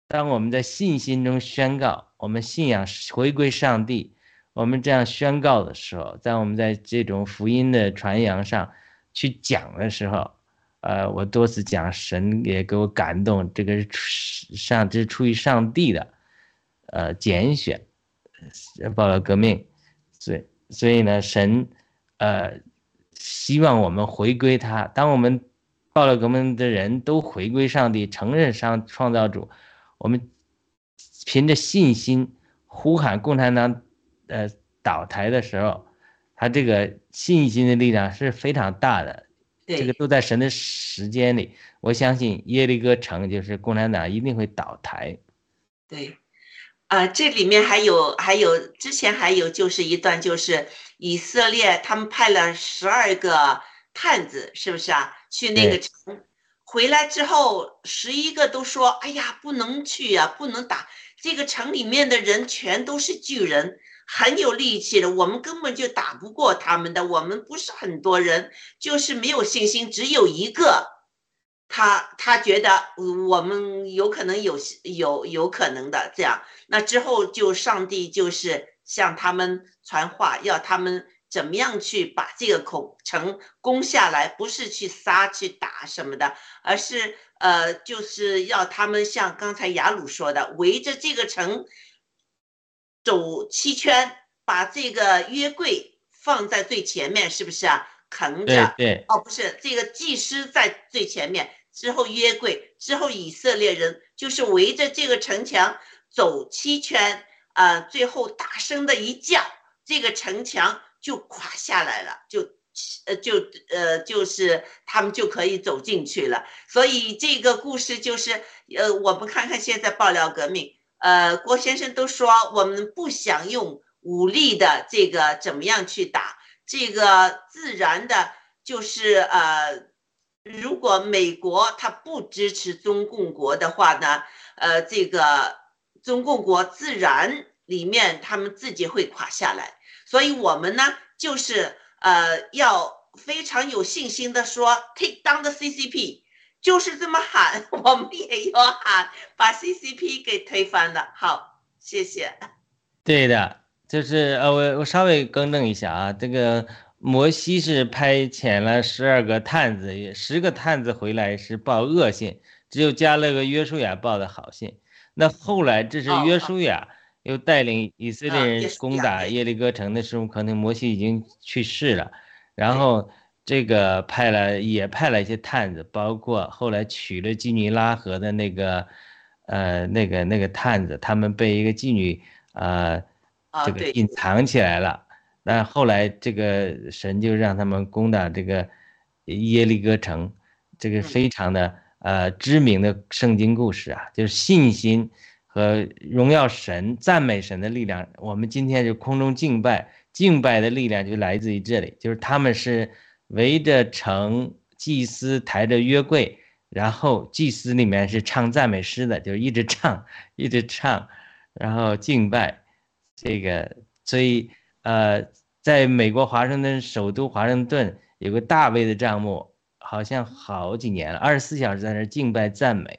当我们在信心中宣告我们信仰回归上帝。我们这样宣告的时候，在我们在这种福音的传扬上去讲的时候，呃，我多次讲神也给我感动，这个是上这是出于上帝的，呃，拣选，报了革命，所以所以呢，神，呃，希望我们回归他。当我们报了革命的人都回归上帝，承认上创造主，我们凭着信心呼喊共产党。呃，倒台的时候，他这个信心的力量是非常大的。这个都在神的时间里，我相信耶利哥城就是共产党一定会倒台。对，啊，这里面还有还有之前还有就是一段，就是以色列他们派了十二个探子，是不是啊？去那个城，回来之后十一个都说：“哎呀，不能去呀，不能打这个城里面的人全都是巨人。”很有力气的，我们根本就打不过他们的。我们不是很多人，就是没有信心。只有一个，他他觉得我们有可能有有有可能的这样。那之后就上帝就是向他们传话，要他们怎么样去把这个孔城攻下来，不是去杀去打什么的，而是呃就是要他们像刚才雅鲁说的，围着这个城。走七圈，把这个约柜放在最前面，是不是啊？扛着。对。哦，不是，这个祭司在最前面，之后约柜，之后以色列人就是围着这个城墙走七圈，啊，最后大声的一叫，这个城墙就垮下来了，就，呃，就，呃，就是他们就可以走进去了。所以这个故事就是，呃，我们看看现在爆料革命。呃，郭先生都说我们不想用武力的这个怎么样去打这个自然的，就是呃，如果美国他不支持中共国的话呢，呃，这个中共国自然里面他们自己会垮下来，所以我们呢就是呃要非常有信心的说 take down the CCP。就是这么喊，我们也要喊，把 CCP 给推翻了。好，谢谢。对的，就是呃，我我稍微更正一下啊，这个摩西是派遣了十二个探子，十个探子回来是报恶信，只有加了个约书亚报的好信。那后来这是约书亚又带领以色列人攻打耶利哥城的时候，可能摩西已经去世了，然后。这个派了也派了一些探子，包括后来娶了基尼拉河的那个，呃，那个那个探子，他们被一个妓女呃这个隐藏起来了。那后来这个神就让他们攻打这个耶利哥城，这个嗯非常的呃知名的圣经故事啊，就是信心和荣耀神、赞美神的力量。我们今天就空中敬拜，敬拜的力量就来自于这里，就是他们是围着城，祭司抬着约柜，然后祭司里面是唱赞美诗的，就一直唱，一直唱，然后敬拜，这个所以呃，在美国华盛顿首都华盛顿有个大卫的帐幕，好像好几年了，二十四小时在那敬拜赞美，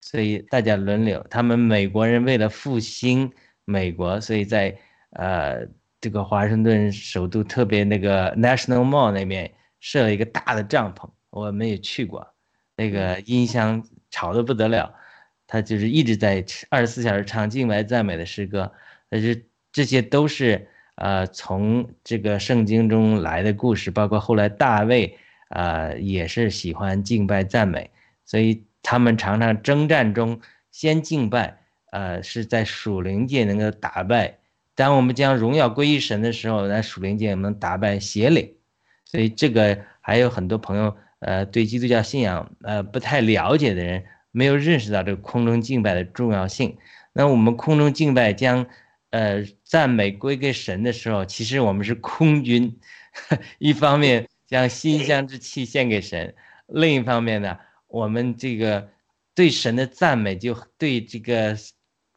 所以大家轮流。他们美国人为了复兴美国，所以在呃这个华盛顿首都特别那个 National Mall 那边设了一个大的帐篷，我们也去过，那个音箱吵得不得了，他就是一直在二十四小时唱敬拜赞美的诗歌，但是这些都是呃从这个圣经中来的故事，包括后来大卫呃也是喜欢敬拜赞美，所以他们常常征战中先敬拜，呃是在属灵界能够打败。当我们将荣耀归于神的时候，在属灵界能打败邪灵，所以这个还有很多朋友呃对基督教信仰呃不太了解的人，没有认识到这个空中敬拜的重要性。那我们空中敬拜将呃赞美归给神的时候，其实我们是空军，一方面将馨香之气献给神，另一方面呢，我们这个对神的赞美就对这个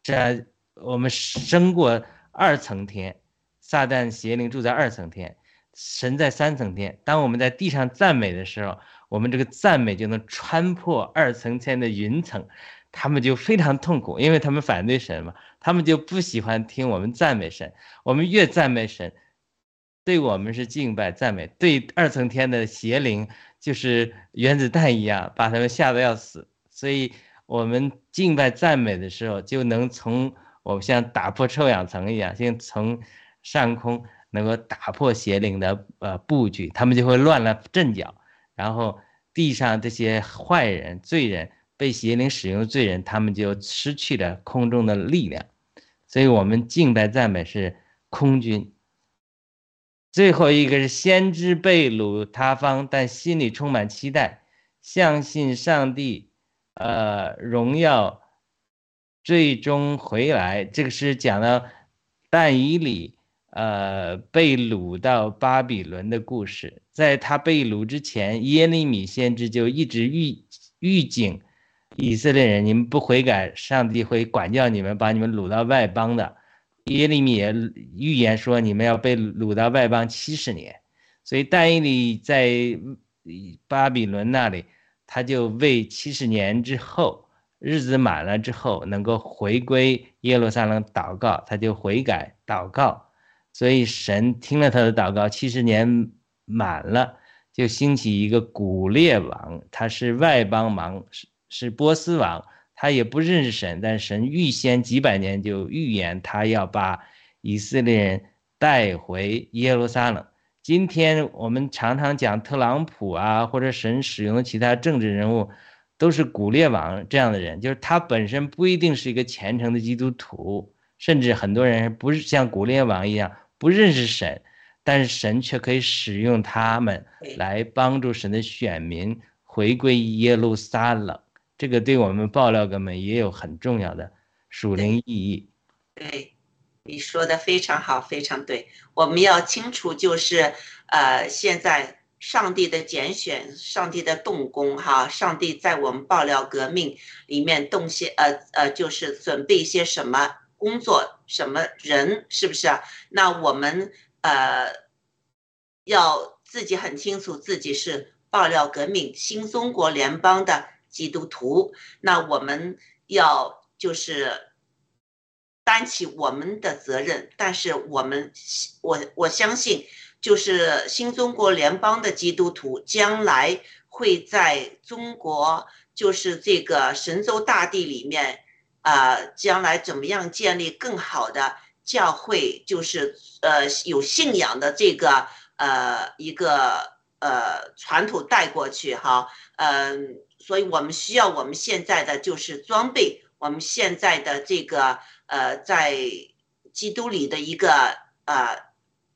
这我们升过二层天，撒旦邪灵住在二层天，神在三层天。当我们在地上赞美的时候，我们这个赞美就能穿破二层天的云层，他们就非常痛苦，因为他们反对神嘛，他们就不喜欢听我们赞美神。我们越赞美神，对我们是敬拜赞美，对二层天的邪灵就是原子弹一样，把他们吓得要死。所以，我们敬拜赞美的时候，就能从我们像打破臭氧层一样，像从上空能够打破邪灵的呃布局，他们就会乱了阵脚。然后地上这些坏人、罪人被邪灵使用的罪人，他们就失去了空中的力量。所以，我们敬拜赞美是空军。最后一个是先知被掳他方，但心里充满期待，相信上帝，呃，荣耀最终回来。这个是讲到但以理，呃，被掳到巴比伦的故事。在他被掳之前，耶利米先知就一直预预警以色列人：你们不悔改，上帝会管教你们，把你们掳到外邦的。耶利米也预言说，你们要被掳到外邦七十年，所以但以理在巴比伦那里，他就为七十年之后日子满了之后能够回归耶路撒冷祷告，他就悔改祷告，所以神听了他的祷告，七十年满了，就兴起一个古列王，他是外邦王，是是波斯王。他也不认识神，但神预先几百年就预言他要把以色列人带回耶路撒冷。今天我们常常讲特朗普啊，或者神使用的其他政治人物，都是古列王这样的人，就是他本身不一定是一个虔诚的基督徒，甚至很多人不是像古列王一样不认识神，但是神却可以使用他们来帮助神的选民回归耶路撒冷。这个对我们爆料哥们也有很重要的属灵意义。对，你说的非常好，非常对。我们要清楚，就是呃，现在上帝的拣选，上帝的动工，哈，上帝在我们爆料革命里面动些，呃呃，就是准备一些什么工作，什么人，是不是啊？那我们呃要自己很清楚，自己是爆料革命新中国联邦的。基督徒，那我们要就是担起我们的责任，但是我们我我相信，就是新中国联邦的基督徒将来会在中国，就是这个神州大地里面，呃，将来怎么样建立更好的教会，就是呃有信仰的这个呃一个呃传统带过去哈，嗯、呃。所以我们需要我们现在的就是装备我们现在的这个呃，在基督里的一个呃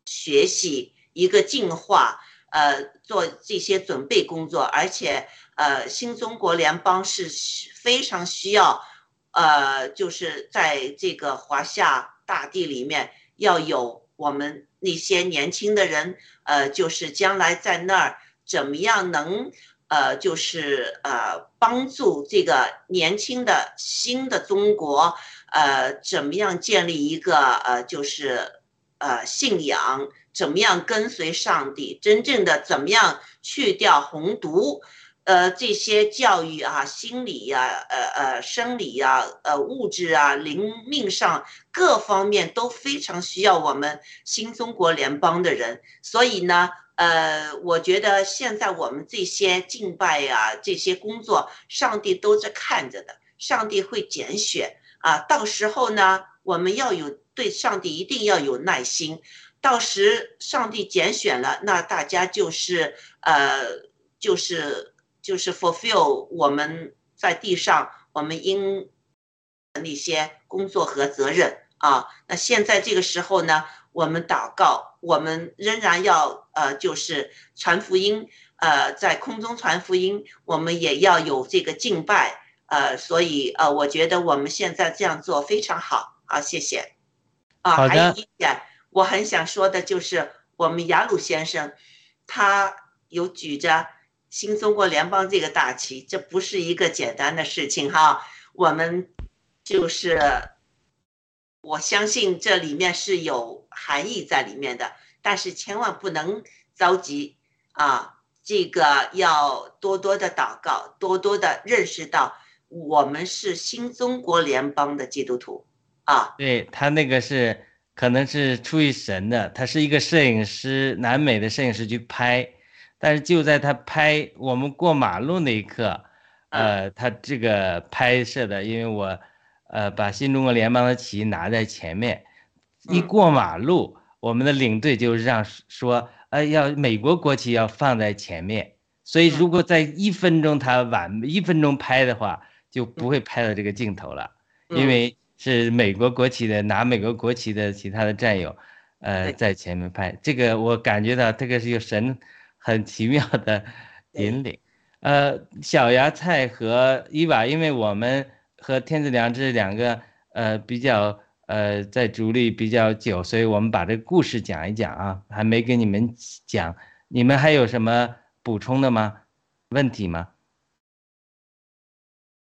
学习，一个进化，呃，做这些准备工作，而且呃，新中国联邦是非常需要，呃，就是在这个华夏大地里面要有我们那些年轻的人，呃，就是将来在那儿怎么样能。呃，就是呃，帮助这个年轻的新的中国，呃，怎么样建立一个呃，就是呃信仰，怎么样跟随上帝，真正的怎么样去掉红毒，呃，这些教育啊、心理呀、呃呃生理呀、呃物质啊、灵命上各方面都非常需要我们新中国联邦的人，所以呢。呃，我觉得现在我们这些敬拜呀，这些工作，上帝都在看着的，上帝会拣选啊。到时候呢，我们要有对上帝一定要有耐心。到时上帝拣选了，那大家就是呃，就是就是 fulfill 我们在地上我们应那些工作和责任啊。那现在这个时候呢？我们祷告，我们仍然要呃，就是传福音，呃，在空中传福音，我们也要有这个敬拜，呃，所以呃，我觉得我们现在这样做非常好，啊，谢谢。啊，还有一点，我很想说的就是，我们雅鲁先生，他有举着新中国联邦这个大旗，这不是一个简单的事情哈，我们就是。我相信这里面是有含义在里面的，但是千万不能着急啊！这个要多多的祷告，多多的认识到我们是新中国联邦的基督徒啊。对他那个是可能是出于神的，他是一个摄影师，南美的摄影师去拍，但是就在他拍我们过马路那一刻，呃，他这个拍摄的，因为我。呃，把新中国联邦的旗拿在前面，一过马路，我们的领队就让说，呃，要美国国旗要放在前面。所以如果在一分钟他晚一分钟拍的话，就不会拍到这个镜头了，因为是美国国旗的，拿美国国旗的其他的战友，呃，在前面拍。这个我感觉到这个是有神很奇妙的 引领。呃，小芽菜和伊娃，因为我们。和天子良知两个呃比较呃在主里比较久，所以我们把这个故事讲一讲啊，还没给你们讲，你们还有什么补充的吗？问题吗？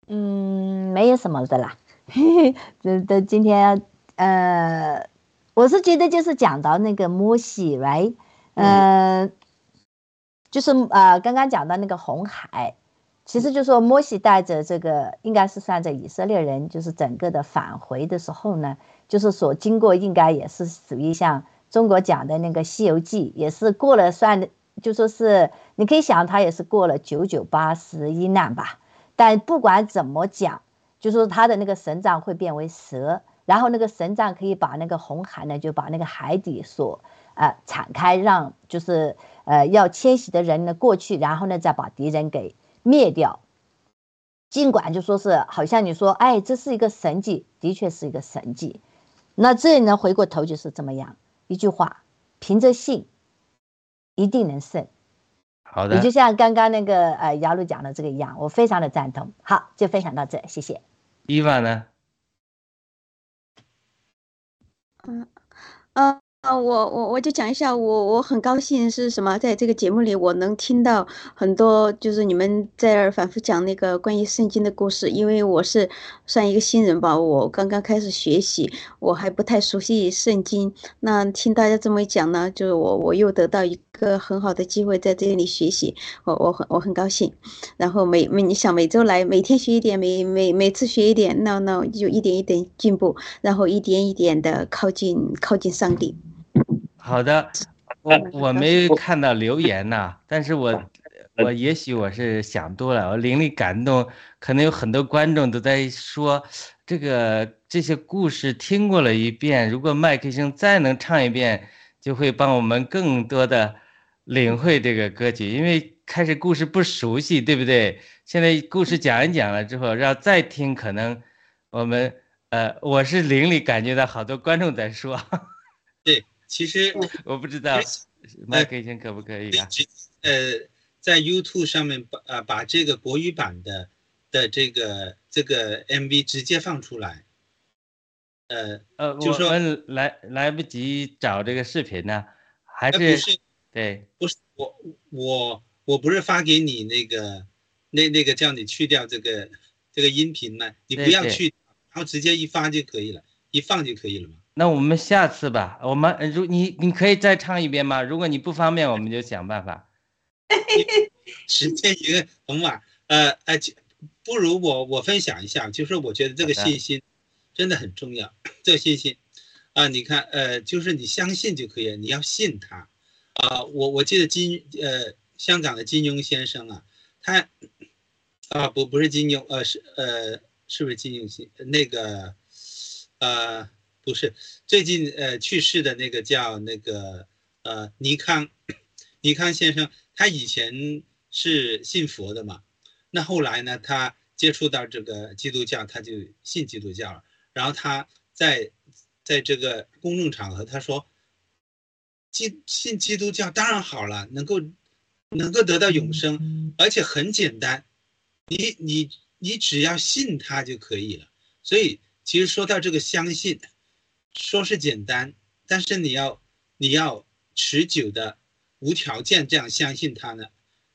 嗯，没有什么的啦。这这今天呃，我是觉得就是讲到那个摩西来，嗯，就是呃刚刚讲到那个红海。其实就说摩西带着这个，应该是算着以色列人，就是整个的返回的时候呢，就是所经过应该也是属于像中国讲的那个《西游记》，也是过了算，就说是你可以想他也是过了九九八十一难吧。但不管怎么讲，就说他的那个神杖会变为蛇，然后那个神杖可以把那个红海呢，就把那个海底所呃敞开，让就是呃要迁徙的人呢过去，然后呢再把敌人给。灭掉，尽管就说是好像你说，哎，这是一个神迹，的确是一个神迹。那这呢，回过头就是怎么样一句话：凭着信，一定能胜。好的，也就像刚刚那个呃姚璐讲的这个一样，我非常的赞同。好，就分享到这，谢谢。伊万呢？嗯，嗯。啊，我我我就讲一下，我我很高兴是什么，在这个节目里，我能听到很多，就是你们在反复讲那个关于圣经的故事。因为我是算一个新人吧，我刚刚开始学习，我还不太熟悉圣经。那听大家这么一讲呢，就是我我又得到一个很好的机会在这里学习，我我很我很高兴。然后每每你想每周来，每天学一点，每每每次学一点，那那就一点一点进步，然后一点一点的靠近靠近上帝。好的，我我没看到留言呐，但是我我也许我是想多了，我灵力感动，可能有很多观众都在说，这个这些故事听过了一遍，如果麦克星再能唱一遍，就会帮我们更多的领会这个歌曲，因为开始故事不熟悉，对不对？现在故事讲一讲了之后，要再听可能，我们呃，我是灵里感觉到好多观众在说，对，其实我不知道麦克先可不可以啊？呃，在 YouTube 上面把啊把这个国语版的的这个这个 MV 直接放出来。呃呃，就说我们来来不及找这个视频呢，还呃不是是对不是我我我不是发给你那个那那个叫你去掉这个这个音频吗？你不要去，然后直接一发就可以了，一放就可以了嘛。那我们下次吧，我们呃如你你可以再唱一遍吗？如果你不方便，我们就想办法。时间一个很晚，呃呃，就不如我我分享一下，就是我觉得这个信心真的很重要，这个信心啊、你看，呃，就是你相信就可以了，你要信他啊、我我记得金呃香港的金庸先生啊，他啊不不是金庸，呃是呃是不是金庸先那个呃不是最近呃去世的那个叫那个呃尼康尼康先生，他以前是信佛的嘛，那后来呢，他接触到这个基督教，他就信基督教了。然后他在在这个公众场合，他说，基信基督教当然好了，能够能够得到永生，而且很简单，你你你只要信他就可以了。所以其实说到这个相信，说是简单，但是你要你要持久的、无条件这样相信他呢，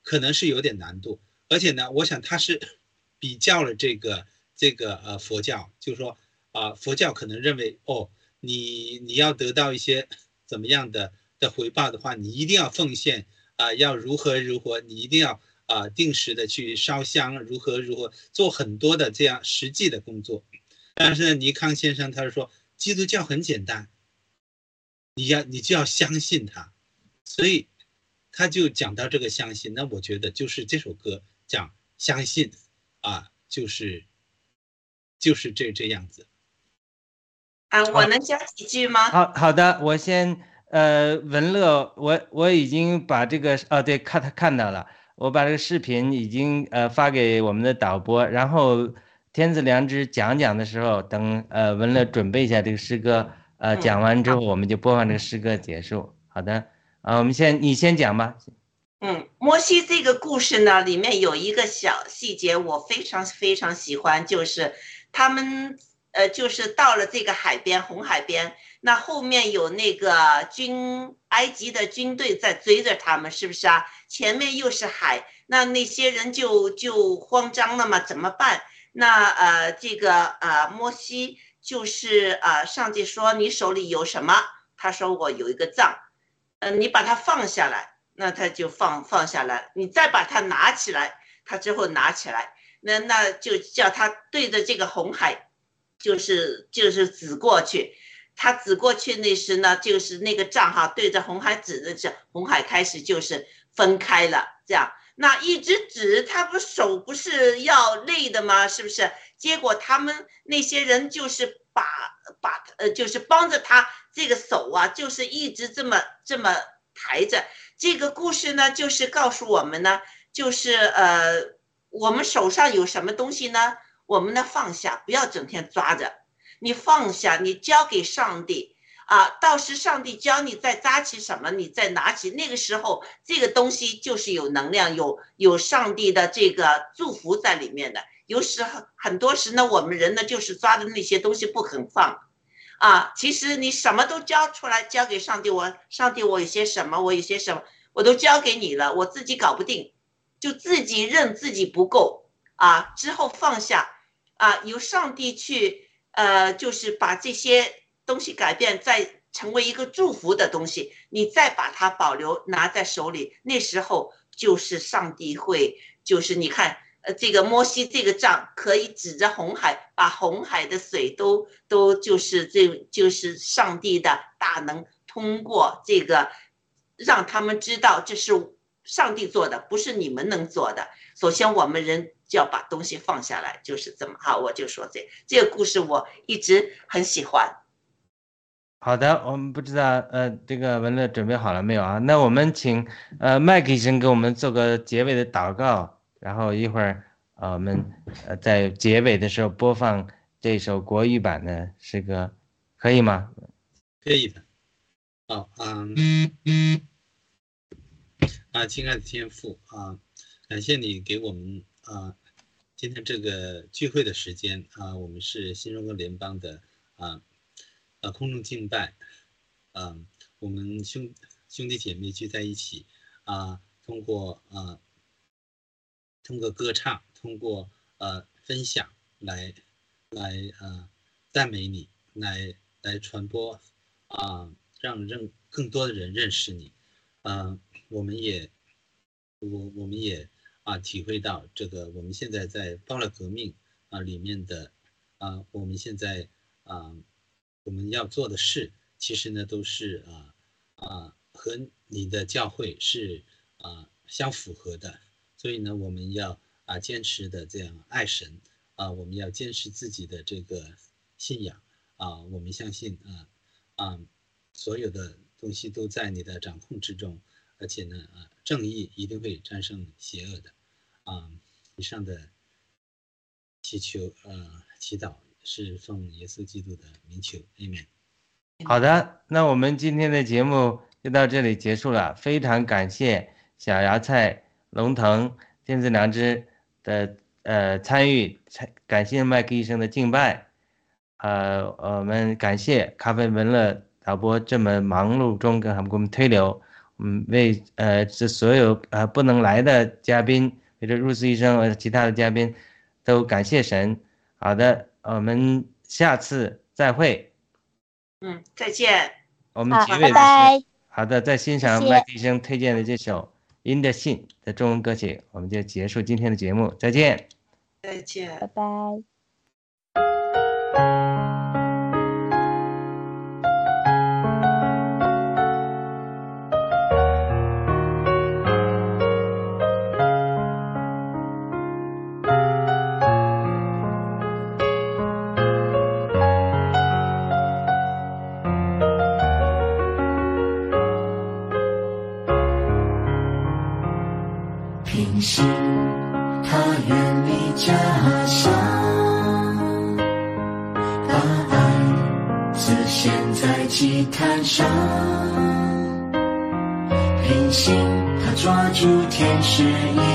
可能是有点难度。而且呢，我想他是 比较了这个这个呃佛教，就是说啊、佛教可能认为哦，你你要得到一些怎么样的的回报的话，你一定要奉献啊、要如何如何，你一定要啊、定时的去烧香，如何如何做很多的这样实际的工作。但是呢，尼康先生他是说，基督教很简单，你要你就要相信他，所以他就讲到这个相信。那我觉得就是这首歌讲相信啊，就是就是这这样子。啊，我能讲几句吗？好好的，我先呃文乐，我我已经把这个啊对看他看到了，我把这个视频已经呃发给我们的导播，然后天赐良知讲讲的时候，等呃文乐准备一下这个诗歌，呃嗯讲完之后我们就播放这个诗歌结束。好的，啊我们先你先讲吧。嗯，摩西这个故事呢，里面有一个小细节，我非常非常喜欢，就是他们呃，就是到了这个海边，红海边，那后面有那个军埃及的军队在追着他们，是不是啊？前面又是海，那那些人就就慌张了嘛，怎么办？那呃，这个呃，摩西就是呃，上帝说你手里有什么？他说我有一个杖，呃，你把它放下来。那他就放放下来，你再把它拿起来，他之后拿起来，那那就叫他对着这个红海，就是就是指过去，他指过去那时呢，就是那个杖哈对着红海指的是红海开始就是分开了，这样那一直指，他不手不是要累的吗？是不是？结果他们那些人就是把把呃就是帮着他这个手啊，就是一直这么这么抬着。这个故事呢，就是告诉我们呢，就是呃，我们手上有什么东西呢？我们呢放下，不要整天抓着。你放下，你交给上帝啊，到时上帝教你再扎起什么，你再拿起。那个时候，这个东西就是有能量，有有上帝的这个祝福在里面的。有时候很多时呢，我们人呢就是抓着那些东西不肯放。啊，其实你什么都交出来，交给上帝。我上帝，我有些什么，我有些什么，我都交给你了，我自己搞不定，就自己认自己不够啊。之后放下啊，由上帝去，呃，就是把这些东西改变，再成为一个祝福的东西，你再把它保留拿在手里，那时候就是上帝会，就是你看。呃，这个摩西这个杖可以指着红海，把红海的水都都就是这就是上帝的大能，通过这个让他们知道这是上帝做的，不是你们能做的。首先，我们人就要把东西放下来，就是这么好。我就说这这个故事我一直很喜欢。好的，我们不知道呃这个文乐准备好了没有啊？那我们请呃麦克医生给我们做个结尾的祷告。然后一会儿，呃，我们呃在结尾的时候播放这首国语版的诗歌，可以吗？可以的。好，嗯，啊，亲爱的天父啊，感谢你给我们啊今天这个聚会的时间啊，我们是新中国联邦的啊啊空中敬拜，嗯，我们兄兄弟姐妹聚在一起啊，通过啊通过歌唱，通过呃分享来来呃赞美你，来来传播啊。让认更多的人认识你，嗯，我们也，我我们也啊体会到这个我们现在在暴乱革命啊里面的啊我们现在啊我们要做的事，其实呢都是啊啊和你的教会是啊相符合的，所以呢我们要啊坚持的这样爱神啊，我们要坚持自己的这个信仰啊，我们相信啊啊。所有的东西都在你的掌控之中，而且呢，啊，正义一定会战胜邪恶的，啊，以上的祈求，呃，祈祷是奉耶稣基督的名求，amen。好的，那我们今天的节目就到这里结束了，非常感谢小芽菜、龙腾、天赐良知的呃参与，参感谢麦克医生的敬拜，呃，我们感谢咖啡文乐。导播这么忙碌中，跟他们给我们推流，嗯，为呃这所有呃不能来的嘉宾，为这入斯医生和其他的嘉宾，都感谢神。好的，我们下次再会。嗯，再见。我们结尾的是好的，在欣赏麦迪生推荐的这首《In the Sin》的中文歌曲，我们就结束今天的节目。再见。再见。拜拜。天